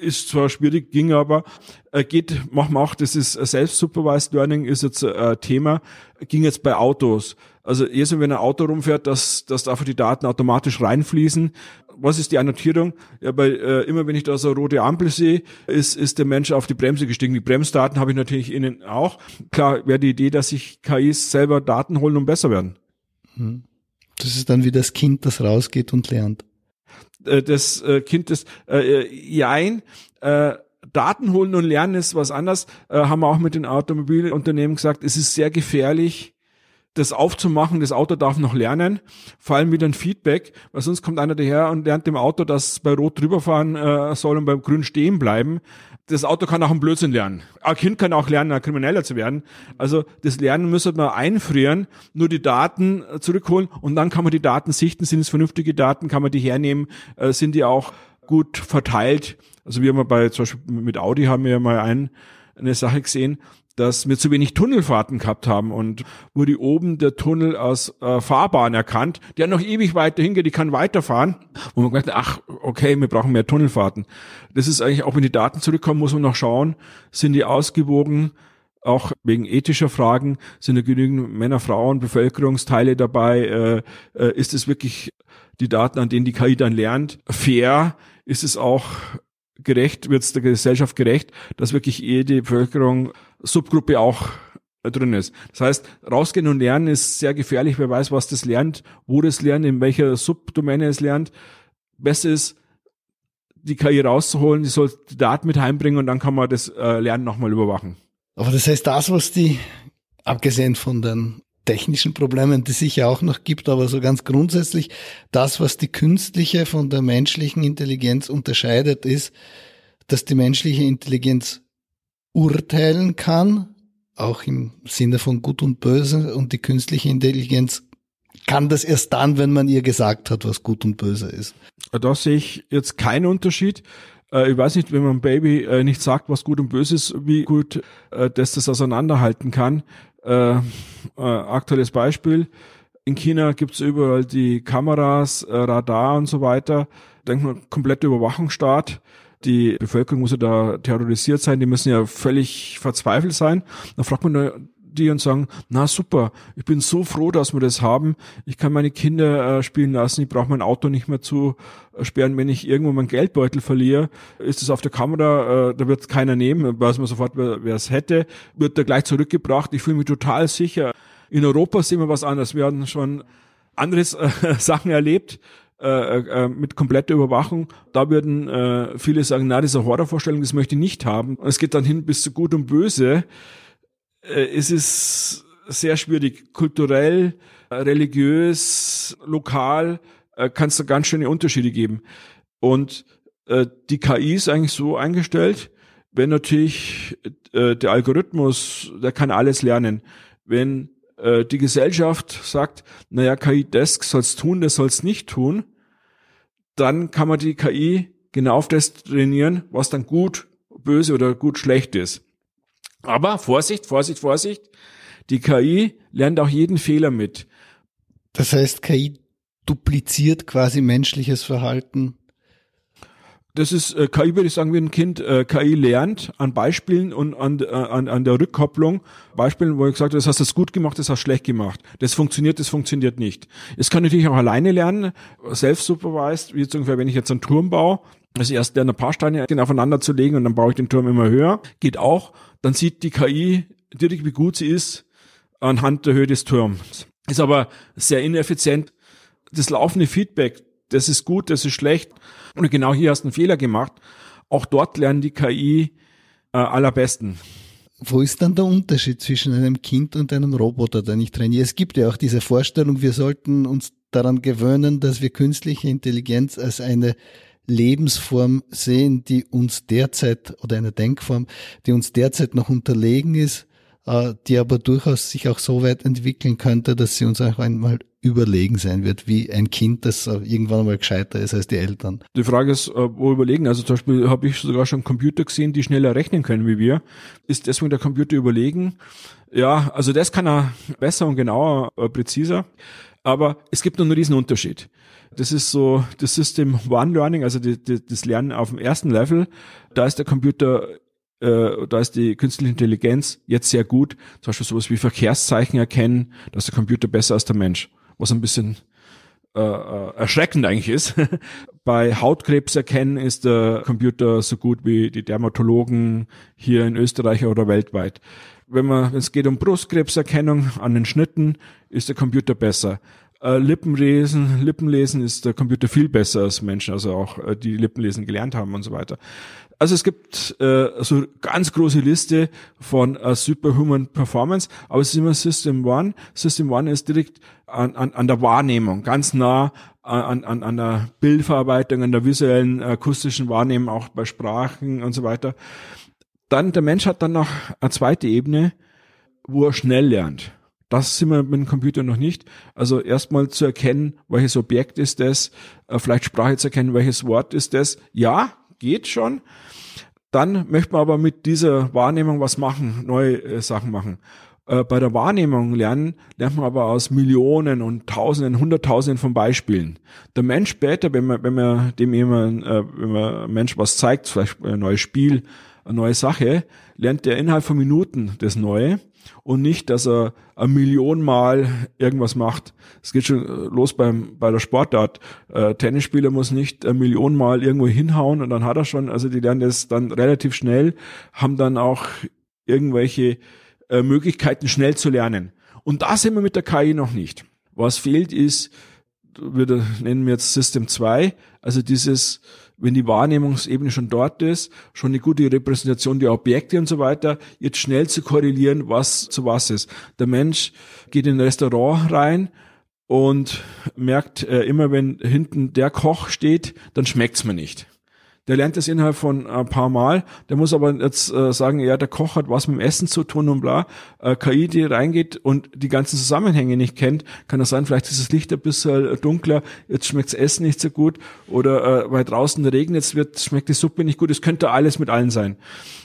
ist zwar schwierig, ging aber, äh, geht, machen wir auch, das ist Self-Supervised Learning ist jetzt ein äh, Thema, ging jetzt bei Autos. Also erst wenn ein Auto rumfährt, dass, dass einfach die Daten automatisch reinfließen. Was ist die Annotierung? Ja, weil äh, immer wenn ich da so eine rote Ampel sehe, ist, ist der Mensch auf die Bremse gestiegen. Die Bremsdaten habe ich natürlich innen auch. Klar wäre die Idee, dass sich KIs selber Daten holen und besser werden. Hm. Das ist dann wie das Kind, das rausgeht und lernt. Äh, das äh, Kind ist äh, jein, äh, Daten holen und lernen ist was anderes, äh, haben wir auch mit den Automobilunternehmen gesagt, es ist sehr gefährlich, das aufzumachen, das Auto darf noch lernen, vor allem wieder ein Feedback, weil sonst kommt einer daher und lernt dem Auto, dass bei Rot drüberfahren äh, soll und beim Grün stehen bleiben. Das Auto kann auch einen Blödsinn lernen. Ein Kind kann auch lernen, ein Krimineller zu werden. Also das Lernen müsste man einfrieren, nur die Daten äh, zurückholen und dann kann man die Daten sichten. Sind es vernünftige Daten? Kann man die hernehmen? Äh, sind die auch gut verteilt. Also wir haben bei, zum Beispiel mit Audi haben wir ja mal ein, eine Sache gesehen, dass wir zu wenig Tunnelfahrten gehabt haben und wurde oben der Tunnel als äh, Fahrbahn erkannt, der noch ewig weiter hingeht, die kann weiterfahren. Und man gedacht, ach, okay, wir brauchen mehr Tunnelfahrten. Das ist eigentlich, auch wenn die Daten zurückkommen, muss man noch schauen, sind die ausgewogen, auch wegen ethischer Fragen, sind da genügend Männer, Frauen, Bevölkerungsteile dabei, äh, äh, ist es wirklich die Daten, an denen die KI dann lernt, fair, ist es auch gerecht, wird es der Gesellschaft gerecht, dass wirklich jede Bevölkerung Subgruppe auch drin ist. Das heißt, rausgehen und lernen ist sehr gefährlich. Wer weiß, was das lernt, wo das lernt, in welcher Subdomäne es lernt. Besser ist, die KI rauszuholen, die soll die Daten mit heimbringen und dann kann man das äh, Lernen nochmal überwachen. Aber das heißt, das, was die, abgesehen von den technischen Problemen, die es sicher auch noch gibt, aber so ganz grundsätzlich, das, was die künstliche von der menschlichen Intelligenz unterscheidet, ist, dass die menschliche Intelligenz urteilen kann, auch im Sinne von Gut und Böse, und die künstliche Intelligenz kann das erst dann, wenn man ihr gesagt hat, was gut und böse ist. Da sehe ich jetzt keinen Unterschied. Äh, ich weiß nicht, wenn man Baby äh, nicht sagt, was gut und böse ist, wie gut äh, das das auseinanderhalten kann. aktuelles Beispiel. In China gibt's überall die Kameras, Radar und so weiter. Denkt man, komplette Überwachungsstaat die Bevölkerung muss ja da terrorisiert sein, die müssen ja völlig verzweifelt sein. Dann fragt man die und sagen, na super, ich bin so froh, dass wir das haben. Ich kann meine Kinder äh, spielen lassen, ich brauche mein Auto nicht mehr zu äh, sperren. Wenn ich irgendwo meinen Geldbeutel verliere, ist es auf der Kamera, äh, da wird keiner nehmen, weiß man sofort, wer es hätte, wird da gleich zurückgebracht. Ich fühle mich total sicher. In Europa sehen wir was anderes. Wir hatten schon anderes *laughs* Sachen erlebt, äh, äh, mit kompletter Überwachung. Da würden äh, viele sagen, na, diese Horrorvorstellung, das möchte ich nicht haben. Und es geht dann hin bis zu Gut und Böse. Äh, es ist sehr schwierig. Kulturell, religiös, lokal äh, kann es da ganz schöne Unterschiede geben. Und äh, die KI ist eigentlich so eingestellt, wenn natürlich äh, der Algorithmus, der kann alles lernen. Wenn äh, die Gesellschaft sagt, naja, KI, das soll's tun, das soll's nicht tun, dann kann man die KI genau auf das trainieren, was dann gut, böse oder gut schlecht ist. Aber Vorsicht, Vorsicht, Vorsicht, die KI lernt auch jeden Fehler mit. Das heißt, KI dupliziert quasi menschliches Verhalten das ist äh, KI, würde ich sagen, wie ein Kind äh, KI lernt an Beispielen und an, äh, an, an der Rückkopplung. Beispielen, wo ich gesagt habe, das hast du gut gemacht, das hast du schlecht gemacht. Das funktioniert, das funktioniert nicht. Es kann natürlich auch alleine lernen, self-supervised, wie zum Beispiel, wenn ich jetzt einen Turm baue, also erst lernen, ein paar Steine aufeinander zu legen und dann baue ich den Turm immer höher. Geht auch. Dann sieht die KI direkt, wie gut sie ist anhand der Höhe des Turms. Ist aber sehr ineffizient. Das laufende Feedback, das ist gut, das ist schlecht. Und genau hier hast du einen Fehler gemacht. Auch dort lernen die KI äh, allerbesten. Wo ist dann der Unterschied zwischen einem Kind und einem Roboter, den ich trainiere? Es gibt ja auch diese Vorstellung, wir sollten uns daran gewöhnen, dass wir künstliche Intelligenz als eine Lebensform sehen, die uns derzeit oder eine Denkform, die uns derzeit noch unterlegen ist, äh, die aber durchaus sich auch so weit entwickeln könnte, dass sie uns auch einmal überlegen sein wird, wie ein Kind, das irgendwann mal gescheiter ist als die Eltern. Die Frage ist, äh, wo überlegen. Also zum Beispiel habe ich sogar schon Computer gesehen, die schneller rechnen können wie wir. Ist deswegen der Computer überlegen? Ja, also das kann er besser und genauer, äh, präziser. Aber es gibt noch einen riesen Unterschied. Das ist so das System One Learning, also die, die, das Lernen auf dem ersten Level. Da ist der Computer äh, da ist die künstliche Intelligenz jetzt sehr gut. Zum Beispiel sowas wie Verkehrszeichen erkennen, dass der Computer besser als der Mensch was ein bisschen äh, äh erschreckend eigentlich ist. *laughs* Bei Hautkrebs erkennen ist der Computer so gut wie die Dermatologen hier in Österreich oder weltweit. Wenn man, wenn es geht um Brustkrebserkennung an den Schnitten, ist der Computer besser. Äh, Lippenlesen, Lippenlesen ist der Computer viel besser als Menschen, also auch äh, die Lippenlesen gelernt haben und so weiter. Also es gibt äh, so ganz große Liste von äh, Superhuman Performance, aber es ist immer System One. System One ist direkt an, an, an der Wahrnehmung, ganz nah an, an, an der Bildverarbeitung, an der visuellen, akustischen Wahrnehmung, auch bei Sprachen und so weiter. Dann, der Mensch hat dann noch eine zweite Ebene, wo er schnell lernt. Das sind wir mit dem Computer noch nicht. Also erstmal zu erkennen, welches Objekt ist das, äh, vielleicht Sprache zu erkennen, welches Wort ist das. Ja, geht schon. Dann möchte man aber mit dieser Wahrnehmung was machen, neue äh, Sachen machen. Äh, bei der Wahrnehmung lernen, lernt man aber aus Millionen und Tausenden, Hunderttausenden von Beispielen. Der Mensch später, wenn man, wenn man dem jemand, äh, wenn man Mensch was zeigt, vielleicht ein neues Spiel, eine neue Sache, lernt er innerhalb von Minuten das Neue und nicht, dass er ein Million Mal irgendwas macht. Es geht schon los beim, bei der Sportart. Äh, Tennisspieler muss nicht ein Million Mal irgendwo hinhauen und dann hat er schon, also die lernen das dann relativ schnell, haben dann auch irgendwelche äh, Möglichkeiten, schnell zu lernen. Und da sind wir mit der KI noch nicht. Was fehlt ist, wir nennen wir jetzt System 2, also dieses, wenn die Wahrnehmungsebene schon dort ist, schon eine gute Repräsentation der Objekte und so weiter, jetzt schnell zu korrelieren, was zu was ist. Der Mensch geht in ein Restaurant rein und merkt äh, immer, wenn hinten der Koch steht, dann schmeckt's mir nicht der lernt das innerhalb von ein paar Mal, der muss aber jetzt äh, sagen, ja, der Koch hat was mit dem Essen zu tun und bla. Äh, KI, die reingeht und die ganzen Zusammenhänge nicht kennt, kann das sein, vielleicht ist das Licht ein bisschen dunkler, jetzt schmeckt das Essen nicht so gut oder äh, weil draußen regnet, jetzt wird, schmeckt die Suppe nicht gut, es könnte alles mit allen sein.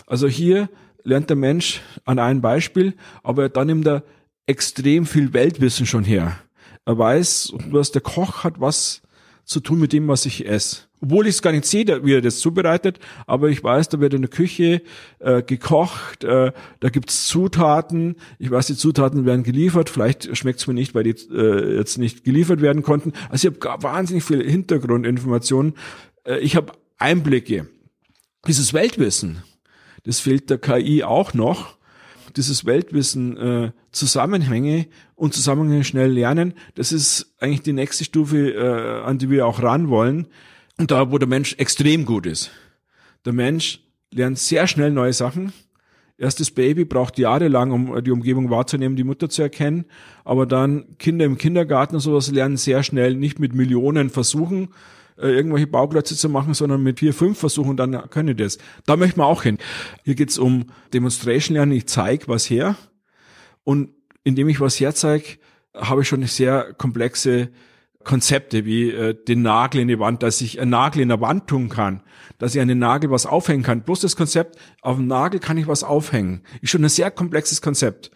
Also hier lernt der Mensch an einem Beispiel, aber dann nimmt er extrem viel Weltwissen schon her. Er weiß, was der Koch hat was zu tun mit dem, was ich esse. Obwohl ich es gar nicht sehe, wie er das zubereitet, aber ich weiß, da wird in der Küche äh, gekocht, äh, da gibt's Zutaten, ich weiß, die Zutaten werden geliefert, vielleicht schmeckt's mir nicht, weil die äh, jetzt nicht geliefert werden konnten. Also ich habe wahnsinnig viel Hintergrundinformationen. Äh, ich habe Einblicke. Dieses Weltwissen, das fehlt der KI auch noch dieses Weltwissen, äh, Zusammenhänge und Zusammenhänge schnell lernen, das ist eigentlich die nächste Stufe, äh, an die wir auch ran wollen. Und da, wo der Mensch extrem gut ist. Der Mensch lernt sehr schnell neue Sachen. Erstes Baby braucht jahrelang, um die Umgebung wahrzunehmen, die Mutter zu erkennen. Aber dann Kinder im Kindergarten und sowas lernen sehr schnell, nicht mit Millionen Versuchen, äh, irgendwelche Bauklötze zu machen, sondern mit vier, fünf Versuchen, dann können die das. Da möchten wir auch hin. Hier geht's um Demonstration lernen. Ich zeige was her und indem ich was herzeige, habe ich schon eine sehr komplexe Konzepte wie äh, den Nagel in die Wand, dass ich einen Nagel in der Wand tun kann, dass ich an den Nagel was aufhängen kann. Bloß das Konzept, auf dem Nagel kann ich was aufhängen. Ist schon ein sehr komplexes Konzept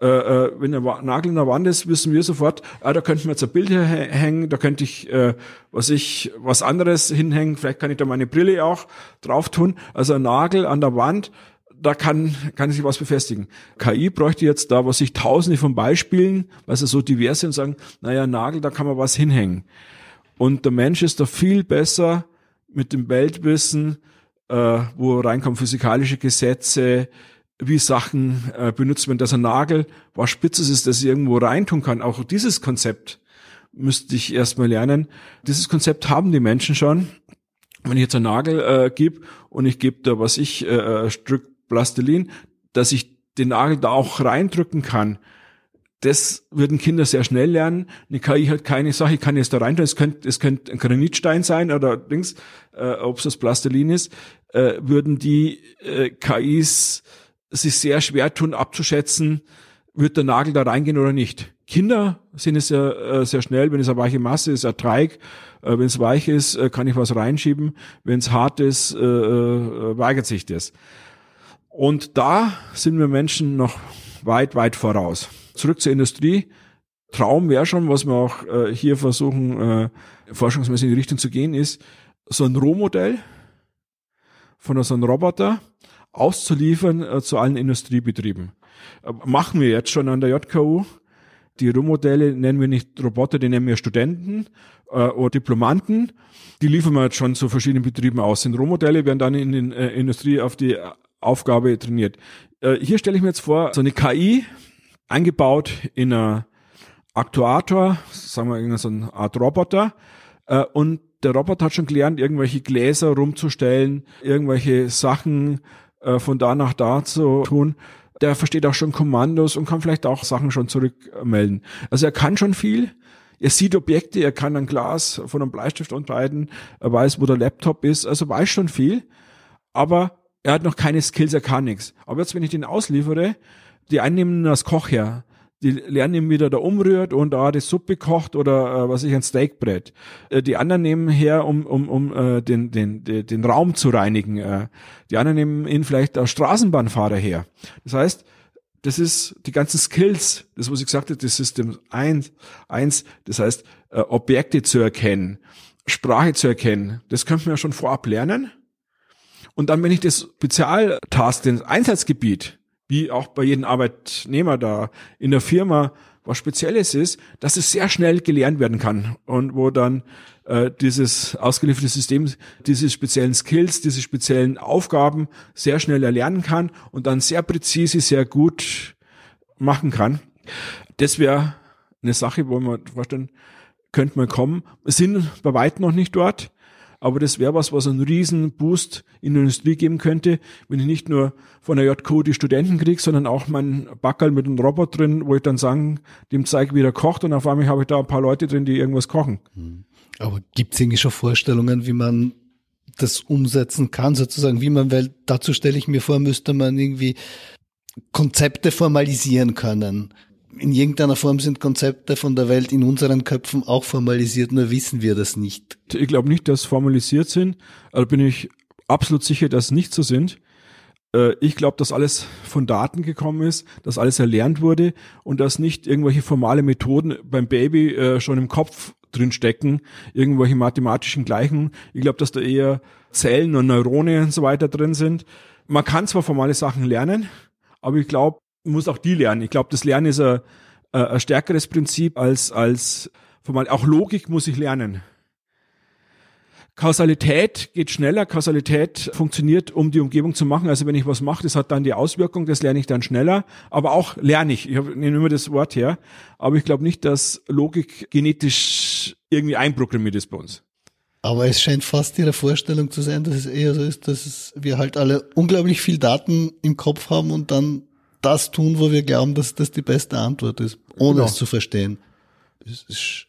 äh, äh, wenn der Nagel in der Wand ist, wissen wir sofort, ah, da könnten wir jetzt ein Bild hängen, da könnte ich, äh, was ich, was anderes hinhängen, vielleicht kann ich da meine Brille auch drauf tun. Also ein Nagel an der Wand, da kann, kann sich was befestigen. KI bräuchte jetzt da, was ich tausende von Beispielen, weil sie so divers sind, sagen, naja, Nagel, da kann man was hinhängen. Und der Mensch ist da viel besser mit dem Weltwissen, äh, wo reinkommen physikalische Gesetze, wie Sachen äh, benutzt werden, dass ein Nagel was Spitzes ist, dass ich irgendwo reintun kann. Auch dieses Konzept müsste ich erstmal lernen. Dieses Konzept haben die Menschen schon. Wenn ich jetzt einen Nagel äh, gebe und ich gebe da, was ich, äh, ein Stück Plastilin, dass ich den Nagel da auch reindrücken kann, das würden Kinder sehr schnell lernen. Eine KI hat keine Sache, ich kann jetzt da reintun, es könnte, es könnte ein Granitstein sein oder Dings, äh, ob es das Plastilin ist, äh, würden die äh, KIs sich sehr schwer tun abzuschätzen, wird der Nagel da reingehen oder nicht. Kinder sind es ja äh, sehr schnell, wenn es eine weiche Masse ist, ein Dreieck, äh, wenn es weich ist, äh, kann ich was reinschieben, wenn es hart ist, äh, äh, weigert sich das. Und da sind wir Menschen noch weit, weit voraus. Zurück zur Industrie. Traum wäre schon, was wir auch äh, hier versuchen, äh, forschungsmäßig in die Richtung zu gehen, ist so ein Rohmodell von so einem Roboter, auszuliefern äh, zu allen Industriebetrieben. Äh, machen wir jetzt schon an der JKU. Die Rohmodelle nennen wir nicht Roboter, die nennen wir Studenten äh, oder Diplomanten. Die liefern wir jetzt schon zu verschiedenen Betrieben aus. Sind Rohmodelle werden dann in der äh, Industrie auf die Aufgabe trainiert. Äh, hier stelle ich mir jetzt vor, so eine KI eingebaut in einer Aktuator, sagen wir so eine Art Roboter, äh, und der Roboter hat schon gelernt, irgendwelche Gläser rumzustellen, irgendwelche Sachen äh, von da nach da zu tun. Der versteht auch schon Kommandos und kann vielleicht auch Sachen schon zurückmelden. Also er kann schon viel. Er sieht Objekte, er kann ein Glas von einem Bleistift unterscheiden, er weiß, wo der Laptop ist, also weiß schon viel, aber er hat noch keine Skills, er kann nichts. Aber jetzt, wenn ich den ausliefere, die einen nehmen ihn als Koch her, die lernen eben wieder da umrührt und da die Suppe kocht oder äh, was ich ein Steakbrett. Äh, die anderen nehmen her, um um um äh, den den den, den Raum zu reinigen. Äh, die anderen nehmen ihn vielleicht als Straßenbahnfahrer her. Das heißt, das ist die ganzen Skills, das was ich gesagt habe, das System eins eins. Das heißt, äh, Objekte zu erkennen, Sprache zu erkennen. Das könnte man ja schon vorab lernen. Und dann, wenn ich das Spezialtask, den Einsatzgebiet wie auch bei jedem Arbeitnehmer da in der Firma was Spezielles ist, dass es sehr schnell gelernt werden kann und wo dann äh, dieses ausgelieferte System diese speziellen Skills, diese speziellen Aufgaben sehr schnell erlernen kann und dann sehr präzise, sehr gut machen kann. Das wäre eine Sache, wo man vorstellen, könnte man kommen. Wir sind bei weitem noch nicht dort. Aber das wäre was, was einen riesen Boost in die Industrie geben könnte, wenn ich nicht nur von der JQ die Studenten kriege, sondern auch meinen Backerl mit einem Robot drin, wo ich dann sagen, dem zeige, wie er kocht und auf einmal habe ich da ein paar Leute drin, die irgendwas kochen. Hm. Aber gibt es irgendwie schon Vorstellungen, wie man das umsetzen kann, sozusagen, wie man, weil dazu stelle ich mir vor, müsste man irgendwie Konzepte formalisieren können in irgendeiner Form sind Konzepte von der Welt in unseren Köpfen auch formalisiert, nur wissen wir das nicht. Ich glaube nicht, dass formalisiert sind, aber bin ich absolut sicher, dass nicht so sind. Äh, ich glaube, dass alles von Daten gekommen ist, dass alles erlernt wurde und dass nicht irgendwelche formale Methoden beim Baby äh, schon im Kopf drin stecken, irgendwelche mathematischen Gleichungen. Ich glaube, dass da eher Zellen und Neurone und so weiter drin sind. Man kann zwar formale Sachen lernen, aber ich glaube, muss auch die lernen. Ich glaube, das Lernen ist ein, ein stärkeres Prinzip als, als formal. Auch Logik muss ich lernen. Kausalität geht schneller. Kausalität funktioniert, um die Umgebung zu machen. Also wenn ich was mache, das hat dann die Auswirkung, das lerne ich dann schneller. Aber auch lerne ich. Ich nehme immer das Wort her. Aber ich glaube nicht, dass Logik genetisch irgendwie einprogrammiert ist bei uns. Aber es scheint fast Ihre Vorstellung zu sein, dass es eher so ist, dass wir halt alle unglaublich viel Daten im Kopf haben und dann das tun, wo wir glauben, dass das die beste Antwort ist, ohne genau. es zu verstehen. Das, ist,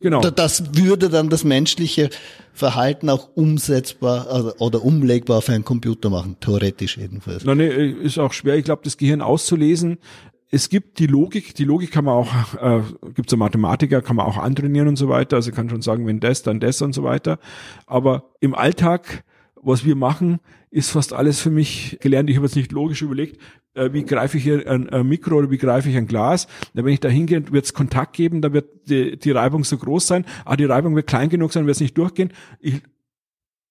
genau. das würde dann das menschliche Verhalten auch umsetzbar also, oder umlegbar auf einen Computer machen, theoretisch jedenfalls. Nein, nee, ist auch schwer. Ich glaube, das Gehirn auszulesen. Es gibt die Logik, die Logik kann man auch, äh, gibt es Mathematiker, kann man auch antrainieren und so weiter. Also kann schon sagen, wenn das, dann das und so weiter. Aber im Alltag, was wir machen, ist fast alles für mich gelernt. Ich habe jetzt nicht logisch überlegt, äh, wie greife ich hier ein, ein, Mikro oder wie greife ich ein Glas. Da, wenn ich da hingehe, wird es Kontakt geben, da wird die, die Reibung so groß sein, aber die Reibung wird klein genug sein, wird es nicht durchgehen. Ich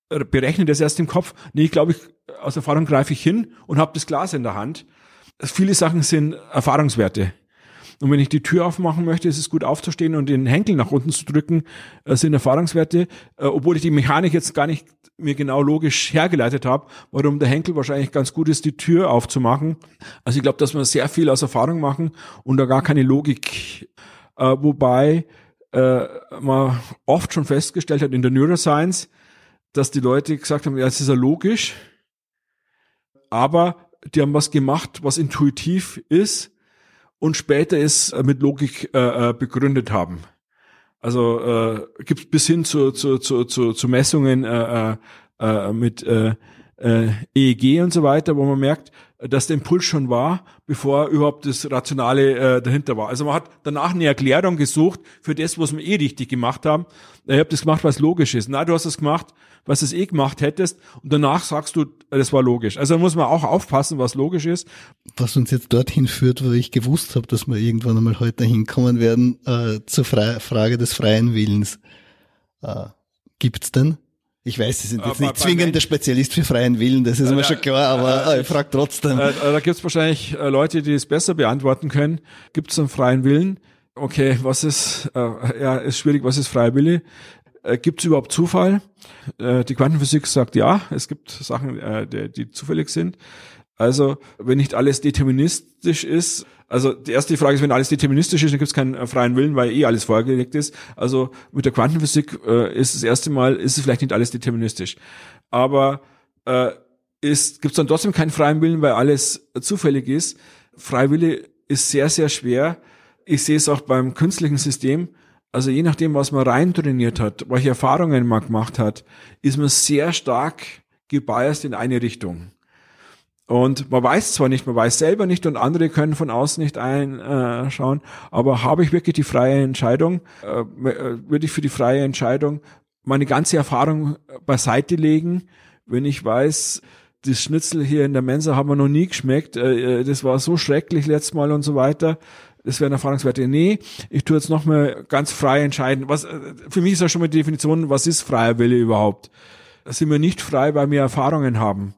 berechne das erst im Kopf. Nee, ich glaube, ich, aus Erfahrung greife ich hin und habe das Glas in der Hand. Viele Sachen sind Erfahrungswerte. Und wenn ich die Tür aufmachen möchte, ist es gut aufzustehen und den Henkel nach unten zu drücken, äh, sind Erfahrungswerte, äh, obwohl ich die Mechanik jetzt gar nicht mir genau logisch hergeleitet habe, warum der Henkel wahrscheinlich ganz gut ist, die Tür aufzumachen. Also ich glaube, dass wir sehr viel aus Erfahrung machen und da gar keine Logik. Äh, wobei äh, man oft schon festgestellt hat in der Neuroscience, dass die Leute gesagt haben, ja, es ist ja logisch, aber die haben was gemacht, was intuitiv ist und später es mit Logik äh, äh begründet haben. Also äh, gibt bis hin zu, zu, zu, zu, zu Messungen äh, äh, äh mit äh, äh, EEG und so weiter, wo man merkt, dass der Impuls schon war, bevor überhaupt das Rationale äh, dahinter war. Also man hat danach eine Erklärung gesucht für das, was wir eh richtig gemacht haben. Ich habe das gemacht, was logisch ist. Na, du hast das gemacht, was du eh gemacht hättest und danach sagst du, das war logisch. Also da muss man auch aufpassen, was logisch ist. Was uns jetzt dorthin führt, wo ich gewusst habe, dass wir irgendwann einmal heute hinkommen werden, äh, zur Fre Frage des freien Willens. Äh, gibt's denn? Ich weiß, Sie sind jetzt nicht zwingend der Spezialist für freien Willen, das ist äh, mir schon klar, aber äh, ich frage trotzdem. Äh, da gibt es wahrscheinlich äh, Leute, die es besser beantworten können. Gibt es einen freien Willen? Okay, was ist, äh, ja, ist schwierig, was ist freier Wille? Äh, gibt es überhaupt Zufall? Äh, die Quantenphysik sagt ja, es gibt Sachen, äh, die, die zufällig sind. Also, wenn nicht alles deterministisch ist, also die erste Frage ist, wenn alles deterministisch ist, dann gibt es keinen äh, freien Willen, weil eh alles vorgelegt ist. Also mit der Quantenphysik äh, ist das erste Mal, ist es vielleicht nicht alles deterministisch. Aber äh, gibt es dann trotzdem keinen freien Willen, weil alles zufällig ist. Freiwille ist sehr, sehr schwer. Ich sehe es auch beim künstlichen System. Also je nachdem, was man rein trainiert hat, welche Erfahrungen man gemacht hat, ist man sehr stark gebiased in eine Richtung. Und man weiß zwar nicht, man weiß selber nicht und andere können von außen nicht einschauen, aber habe ich wirklich die freie Entscheidung, äh, äh, würde ich für die freie Entscheidung meine ganze Erfahrung beiseite legen, wenn ich weiß, das Schnitzel hier in der Mensa haben wir noch nie geschmeckt, äh, das war so schrecklich letztes Mal und so weiter. Das wären Erfahrungswerte. Nee, ich tue jetzt noch mal ganz frei entscheiden. Was, für mich ist ja schon mal die Definition, was ist freier Wille überhaupt? Sind wir nicht frei, weil wir Erfahrungen haben.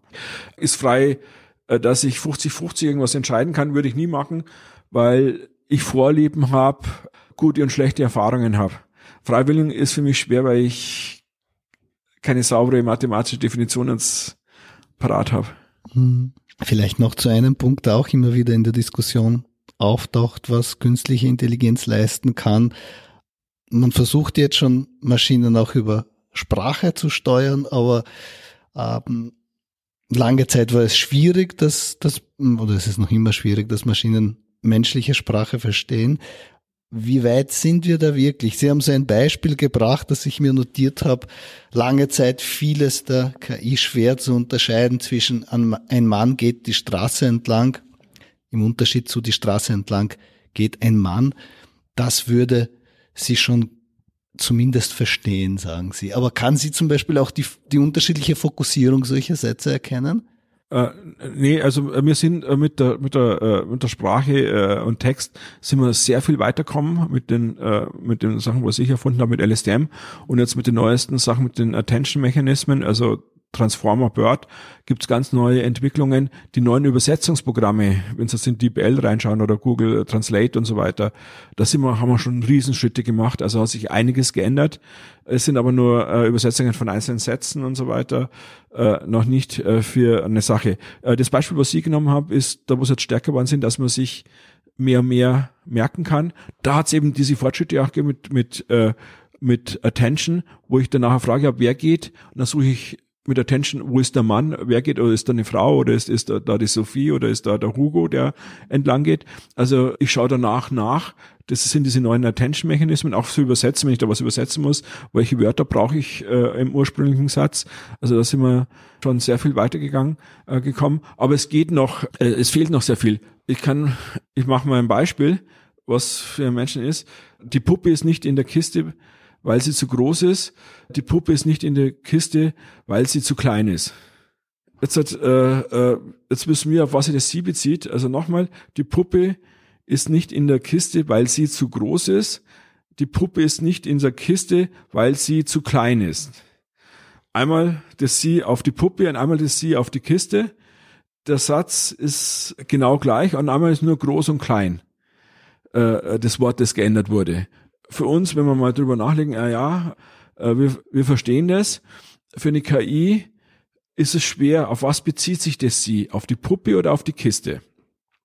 Ist frei, äh, dass ich 50-50 irgendwas entscheiden kann, würde ich nie machen, weil ich Vorlieben habe, gute und schlechte Erfahrungen habe. Freiwillig ist für mich schwer, weil ich keine saubere mathematische Definition ins parat habe. Hm. Vielleicht noch zu einem Punkt auch immer wieder in der Diskussion auftaucht, was künstliche Intelligenz leisten kann. Man versucht jetzt schon Maschinen auch über Sprache zu steuern, aber ähm, lange Zeit war es schwierig, dass das, oder es ist noch immer schwierig, dass Maschinen menschliche Sprache verstehen. Wie weit sind wir da wirklich? Sie haben so ein Beispiel gebracht, das ich mir notiert habe. Lange Zeit vieles der KI schwer zu unterscheiden zwischen ein Mann geht die Straße entlang, im Unterschied zu die Straße entlang geht ein Mann. Das würde sie schon zumindest verstehen, sagen Sie. Aber kann sie zum Beispiel auch die, die unterschiedliche Fokussierung solcher Sätze erkennen? Äh, nee, also äh, wir sind äh, mit der mit der äh, mit der Sprache äh, und Text sind wir sehr viel weiterkommen mit den äh, mit den Sachen, was ich erfunden habe mit LSTM und jetzt mit den neuesten Sachen mit den Attention Mechanismen, also Transformer Bird gibt es ganz neue Entwicklungen. Die neuen Übersetzungsprogramme, wenn Sie in DeepL reinschauen oder Google Translate und so weiter, da sind wir, haben wir schon Riesenschritte gemacht. Also hat sich einiges geändert. Es sind aber nur äh, Übersetzungen von einzelnen Sätzen und so weiter, äh, noch nicht äh, für eine Sache. Äh, das Beispiel, was Sie genommen haben, ist, da wo es jetzt stärker geworden sind, dass man sich mehr und mehr merken kann. Da hat es eben diese Fortschritte auch gegeben mit, mit äh, mit Attention, wo ich dann nachher frage, wer geht, und dann suche ich mit Attention, wo ist der Mann, wer geht, oder ist da eine Frau, oder ist, ist da, da die Sophie, oder ist da der Hugo, der entlang geht. Also ich schaue danach nach, das sind diese neuen Attention-Mechanismen, auch zu übersetzen, wenn ich da was übersetzen muss, welche Wörter brauche ich äh, im ursprünglichen Satz. Also da sind wir schon sehr viel weitergegangen, äh, gekommen. Aber es geht noch, äh, es fehlt noch sehr viel. Ich kann, ich mache mal ein Beispiel, was für Menschen ist. Die Puppe ist nicht in der Kiste weil sie zu groß ist. Die Puppe ist nicht in der Kiste, weil sie zu klein ist. Jetzt, hat, äh, äh, jetzt wissen wir, auf was sich das Sie bezieht. Also nochmal, die Puppe ist nicht in der Kiste, weil sie zu groß ist. Die Puppe ist nicht in der Kiste, weil sie zu klein ist. Einmal das Sie auf die Puppe und einmal das Sie auf die Kiste. Der Satz ist genau gleich und einmal ist nur groß und klein. Äh, das Wort, das geändert wurde für uns, wenn wir mal drüber nachdenken, ja, ja, äh, wir, wir verstehen das. Für eine KI ist es schwer, auf was bezieht sich das sie? Auf die Puppe oder auf die Kiste?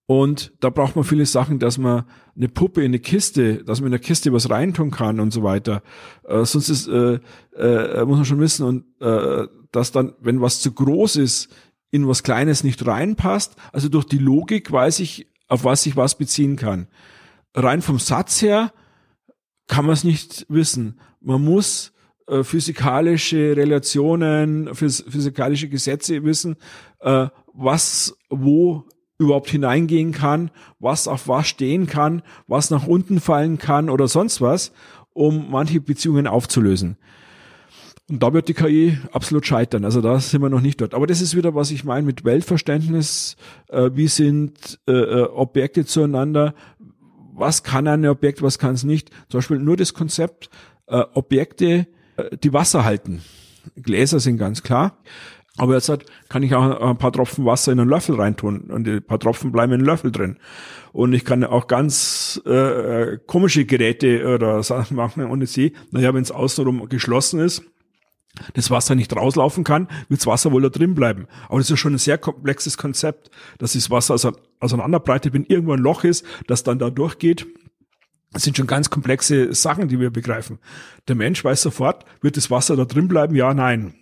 Und da braucht man viele Sachen, dass man eine Puppe in eine Kiste, dass man in der Kiste was reintun kann und so weiter. Äh, sonst ist, äh, äh, muss man schon wissen, und äh, dass dann, wenn was zu groß ist, in was Kleines nicht reinpasst. Also durch die Logik weiß ich, auf was ich was beziehen kann. Rein vom Satz her kann man es nicht wissen. Man muss äh, physikalische Relationen, phys physikalische Gesetze wissen, äh, was wo überhaupt hineingehen kann, was auf was stehen kann, was nach unten fallen kann oder sonst was, um manche Beziehungen aufzulösen. Und da wird die KI absolut scheitern. Also da sind wir noch nicht dort. Aber das ist wieder, was ich meine mit Weltverständnis. Äh, wie sind äh, äh Objekte zueinander? Was kann ein Objekt, was kann es nicht. Zum Beispiel nur das Konzept äh, Objekte, äh, die Wasser halten. Gläser sind ganz klar. Aber jetzt hat, kann ich auch ein paar Tropfen Wasser in einen Löffel reintun und ein paar Tropfen bleiben in den Löffel drin. Und ich kann auch ganz äh, komische Geräte oder Sachen machen und ich naja, wenn es außenrum geschlossen ist, das Wasser nicht rauslaufen kann, wird das Wasser wohl da drin bleiben. Aber das ist schon ein sehr komplexes Konzept, dass das Wasser auseinanderbreitet, wenn irgendwo ein Loch ist, das dann da durchgeht. Das sind schon ganz komplexe Sachen, die wir begreifen. Der Mensch weiß sofort, wird das Wasser da drin bleiben? Ja, nein.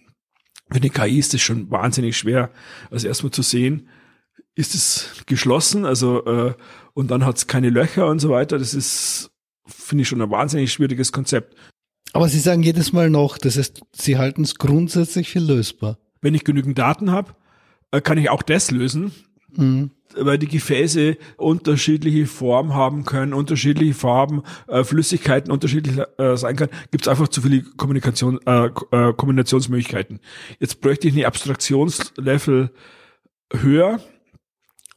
Für die KI ist das schon wahnsinnig schwer, also erstmal zu sehen, ist es geschlossen, also äh, und dann hat es keine Löcher und so weiter. Das ist, finde ich, schon ein wahnsinnig schwieriges Konzept. Aber Sie sagen jedes Mal noch, das heißt, Sie halten es grundsätzlich für lösbar. Wenn ich genügend Daten habe, äh, kann ich auch das lösen. Mhm weil die Gefäße unterschiedliche Formen haben können, unterschiedliche Farben, äh, Flüssigkeiten unterschiedlich äh, sein kann, gibt es einfach zu viele Kommunikation, äh, äh, Kombinationsmöglichkeiten. Jetzt bräuchte ich eine Abstraktionslevel höher,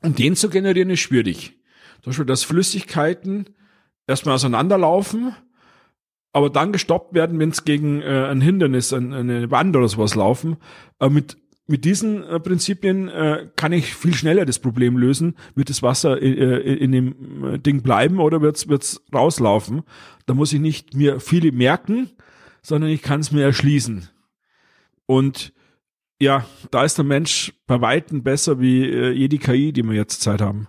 um den zu generieren, ist schwierig. Zum Beispiel, dass Flüssigkeiten erstmal auseinanderlaufen, aber dann gestoppt werden, wenn es gegen äh, ein Hindernis, ein, eine Wand oder sowas laufen, äh, mit mit diesen äh, Prinzipien äh, kann ich viel schneller das Problem lösen. Wird das Wasser äh, in dem äh, Ding bleiben oder wird's wird's rauslaufen? Da muss ich nicht mir viele merken, sondern ich kann es mir erschließen. Und ja, da ist der Mensch bei Weitem besser wie äh, jede KI, die wir jetzt Zeit haben.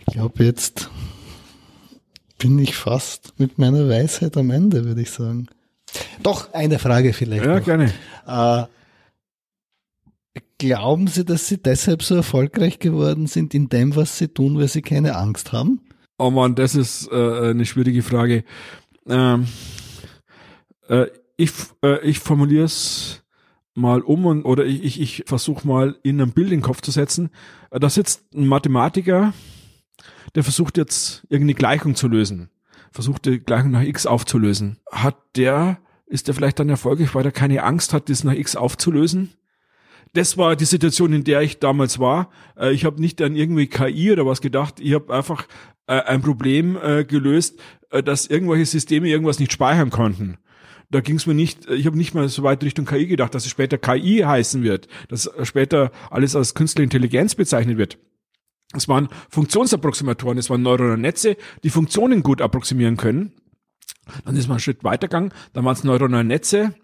Ich glaube, jetzt bin ich fast mit meiner Weisheit am Ende, würde ich sagen. Doch, eine Frage vielleicht. Ja, noch. gerne. Äh, Glauben Sie, dass Sie deshalb so erfolgreich geworden sind in dem, was Sie tun, weil Sie keine Angst haben? Oh man, das ist äh, eine schwierige Frage. Ähm, äh, ich äh, ich formuliere es mal um und oder ich, ich, ich versuche mal in ein Bild in den Kopf zu setzen. Äh, da sitzt ein Mathematiker, der versucht jetzt irgendeine Gleichung zu lösen. Versucht die Gleichung nach x aufzulösen. Hat der, ist der vielleicht dann erfolgreich, weil er keine Angst hat, das nach x aufzulösen? das war die Situation, in der ich damals war. Äh, ich habe nicht an irgendwie KI oder was gedacht. Ich habe einfach äh, ein Problem äh, gelöst, dass irgendwelche Systeme irgendwas nicht speichern konnten. Da ging es mir nicht, ich habe nicht mal so weit Richtung KI gedacht, dass es später KI heißen wird, dass später alles als künstliche Intelligenz bezeichnet wird. Es waren Funktionsapproximatoren, es waren neuronale Netze, die Funktionen gut approximieren können. Dann ist man einen Schritt weitergegangen, dann waren es neuronale Netze,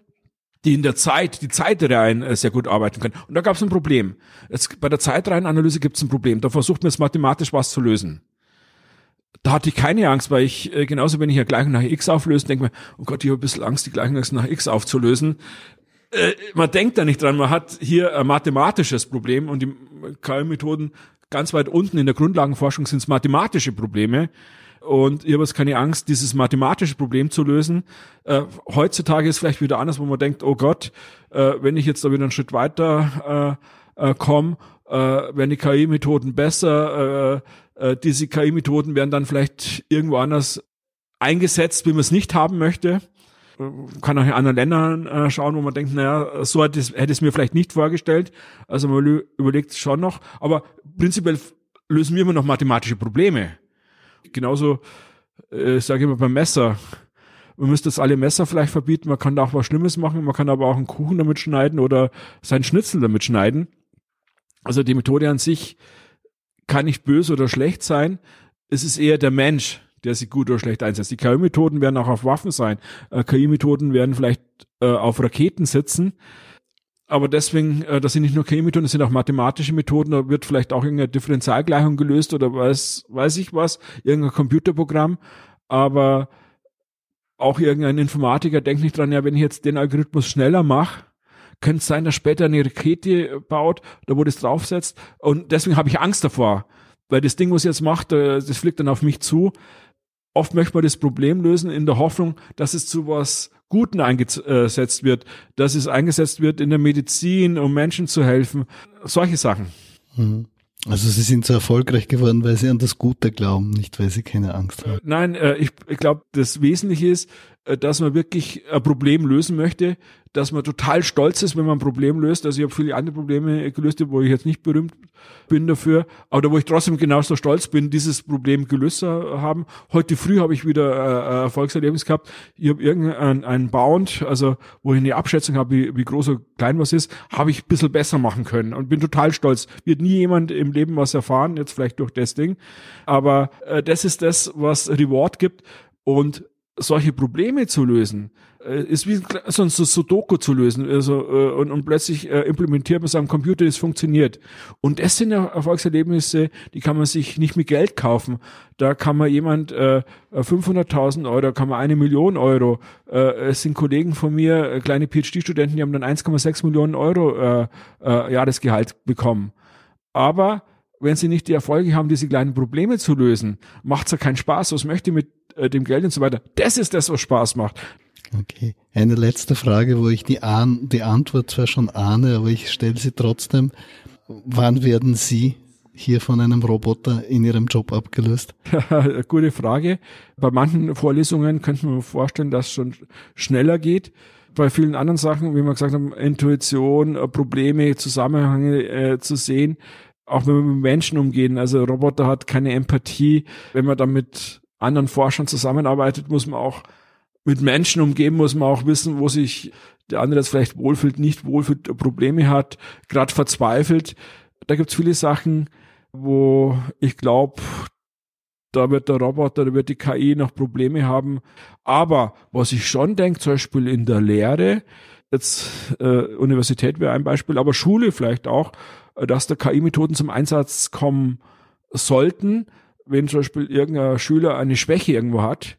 die in der Zeit, die Zeitreihen äh, sehr gut arbeiten können. Und da gab es ein Problem. Jetzt, bei der Zeitreihenanalyse gibt es ein Problem. Da versucht man jetzt mathematisch was zu lösen. Da hatte ich keine Angst, weil ich, äh, genauso wenn ich eine Gleichung nach x auflöse, denke mir, oh Gott, ich habe ein bisschen Angst, die Gleichung nach x aufzulösen. Äh, man denkt da nicht dran, man hat hier ein mathematisches Problem und die KI-Methoden ganz weit unten in der Grundlagenforschung sind es mathematische Probleme. Und ich habe jetzt keine Angst, dieses mathematische Problem zu lösen. Äh, heutzutage ist vielleicht wieder anders, wo man denkt, oh Gott, äh, wenn ich jetzt da wieder einen Schritt weiter äh, äh, komme, äh, werden die KI-Methoden besser. Äh, äh, diese KI-Methoden werden dann vielleicht irgendwo anders eingesetzt, wie man es nicht haben möchte. Kann auch in anderen Ländern äh, schauen, wo man denkt, naja, so hätte es, hätte es mir vielleicht nicht vorgestellt. Also man überlegt schon noch. Aber prinzipiell lösen wir immer noch mathematische Probleme genauso, äh, sage ich mal, beim Messer. Man müsste jetzt alle Messer vielleicht verbieten, man kann da auch was Schlimmes machen, man kann aber auch einen Kuchen damit schneiden oder seinen Schnitzel damit schneiden. Also die Methode an sich kann nicht böse oder schlecht sein. Es ist eher der Mensch, der sie gut oder schlecht einsetzt. Die KI-Methoden werden auch auf Waffen sein. Äh, KI-Methoden werden vielleicht äh, auf Raketen sitzen aber deswegen, äh, das sind nicht nur Chemiemethoden, das sind auch mathematische Methoden, da wird vielleicht auch irgendeine Differentialgleichung gelöst oder weiß, weiß ich was, irgendein Computerprogramm, aber auch irgendein Informatiker denkt nicht dran, ja, wenn ich jetzt den Algorithmus schneller mache, könnte es sein, dass später eine Rakete baut, da wo das draufsetzt und deswegen habe ich Angst davor, weil das Ding, was jetzt macht, das fliegt dann auf mich zu. Oft möchte man das Problem lösen in der Hoffnung, dass es zu was Guten eingesetzt wird, dass es eingesetzt wird in der Medizin, um Menschen zu helfen. Solche Sachen. Mhm. Also Sie sind so erfolgreich geworden, weil Sie an das Gute glauben, nicht weil Sie keine Angst haben. Nein, äh, ich, glaube, das Wesentliche ist, äh, dass man wirklich ein Problem lösen möchte, dass man total stolz ist, wenn man ein Problem löst. Also ich habe viele andere Probleme gelöst, wo ich jetzt nicht berühmt bin dafür, aber wo ich trotzdem genauso stolz bin, dieses Problem gelöst zu haben. Heute früh habe ich wieder äh, ein Erfolgserlebnis gehabt. Ich habe irgendeinen einen Bound, also wo ich eine Abschätzung habe, wie, wie groß oder klein was ist, habe ich ein bisschen besser machen können und bin total stolz. Wird nie jemand im Leben was erfahren, jetzt vielleicht durch das Ding, aber äh, das ist das, was Reward gibt und solche Probleme zu lösen, äh, ist wie so Sudoku zu lösen also, äh, und, und plötzlich äh, implementiert man es am Computer, das funktioniert. Und das sind Erfolgserlebnisse, die kann man sich nicht mit Geld kaufen. Da kann man jemand äh, 500.000 Euro, kann man eine Million Euro. Äh, es sind Kollegen von mir, kleine PhD-Studenten, die haben dann 1,6 Millionen Euro äh, äh, Jahresgehalt bekommen. Aber wenn sie nicht die Erfolge haben, diese kleinen Probleme zu lösen, macht es ja keinen Spaß. Was möchte ich mit äh, dem Geld und so weiter? Das ist das, was Spaß macht. Okay. Eine letzte Frage, wo ich die, Ahn die Antwort zwar schon ahne, aber ich stelle sie trotzdem. Wann werden Sie hier von einem Roboter in Ihrem Job abgelöst? *laughs* Gute Frage. Bei manchen Vorlesungen könnte man vorstellen, dass es schon schneller geht. Bei vielen anderen Sachen, wie wir gesagt haben, Intuition, Probleme, Zusammenhänge äh, zu sehen, auch wenn wir mit Menschen umgehen. Also Roboter hat keine Empathie. Wenn man da mit anderen Forschern zusammenarbeitet, muss man auch mit Menschen umgeben, muss man auch wissen, wo sich der andere jetzt vielleicht wohlfühlt, nicht wohlfühlt, Probleme hat, gerade verzweifelt. Da gibt's viele Sachen, wo ich glaube, da wird der Roboter, da wird die KI noch Probleme haben. Aber was ich schon denke, zum Beispiel in der Lehre, jetzt äh, Universität wäre ein Beispiel, aber Schule vielleicht auch, dass da KI-Methoden zum Einsatz kommen sollten, wenn zum Beispiel irgendein Schüler eine Schwäche irgendwo hat,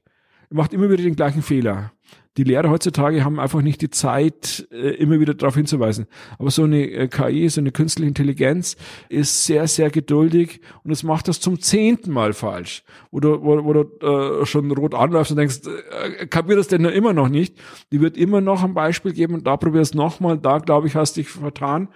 macht immer wieder den gleichen Fehler. Die Lehrer heutzutage haben einfach nicht die Zeit, äh, immer wieder darauf hinzuweisen. Aber so eine äh, KI, so eine künstliche Intelligenz ist sehr, sehr geduldig und es macht das zum zehnten Mal falsch. Wo du, wo, wo du äh, schon rot anläufst und denkst, äh, kapier das denn immer noch nicht? Die wird immer noch ein Beispiel geben und da probierst nochmal, da glaube ich, hast dich vertan.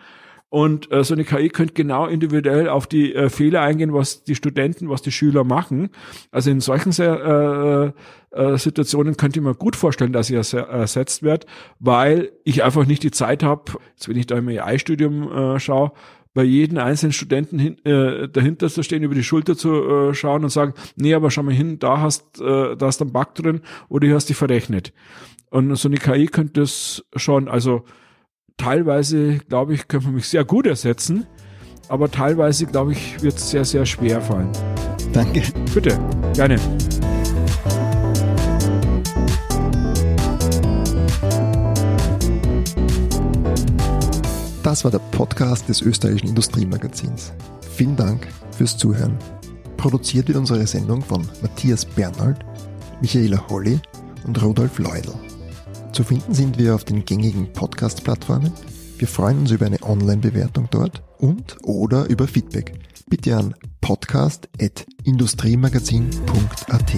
Und äh, so eine KI könnte genau individuell auf die äh, Fehler eingehen, was die Studenten, was die Schüler machen. Also in solchen sehr, äh, äh, Situationen könnte ich mir gut vorstellen, dass sie ersetzt wird, weil ich einfach nicht die Zeit habe, jetzt wenn ich da im AI-Studium äh, schaue, bei jedem einzelnen Studenten hin, äh, dahinter zu stehen, über die Schulter zu äh, schauen und sagen, nee, aber schau mal hin, da hast, äh, da ist ein Bug drin oder hier hast dich verrechnet. Und so eine KI könnte das schon, also teilweise, glaube ich, könnte man mich sehr gut ersetzen, aber teilweise, glaube ich, wird es sehr, sehr schwer fallen. Danke. Bitte, gerne. Das war der Podcast des österreichischen Industriemagazins. Vielen Dank fürs Zuhören. Produziert wird unsere Sendung von Matthias Bernhold, Michaela Holly und Rudolf Leudl. Zu finden sind wir auf den gängigen Podcast-Plattformen. Wir freuen uns über eine Online-Bewertung dort und oder über Feedback. Bitte an podcast.industriemagazin.at.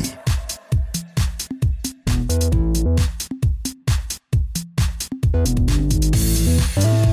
thank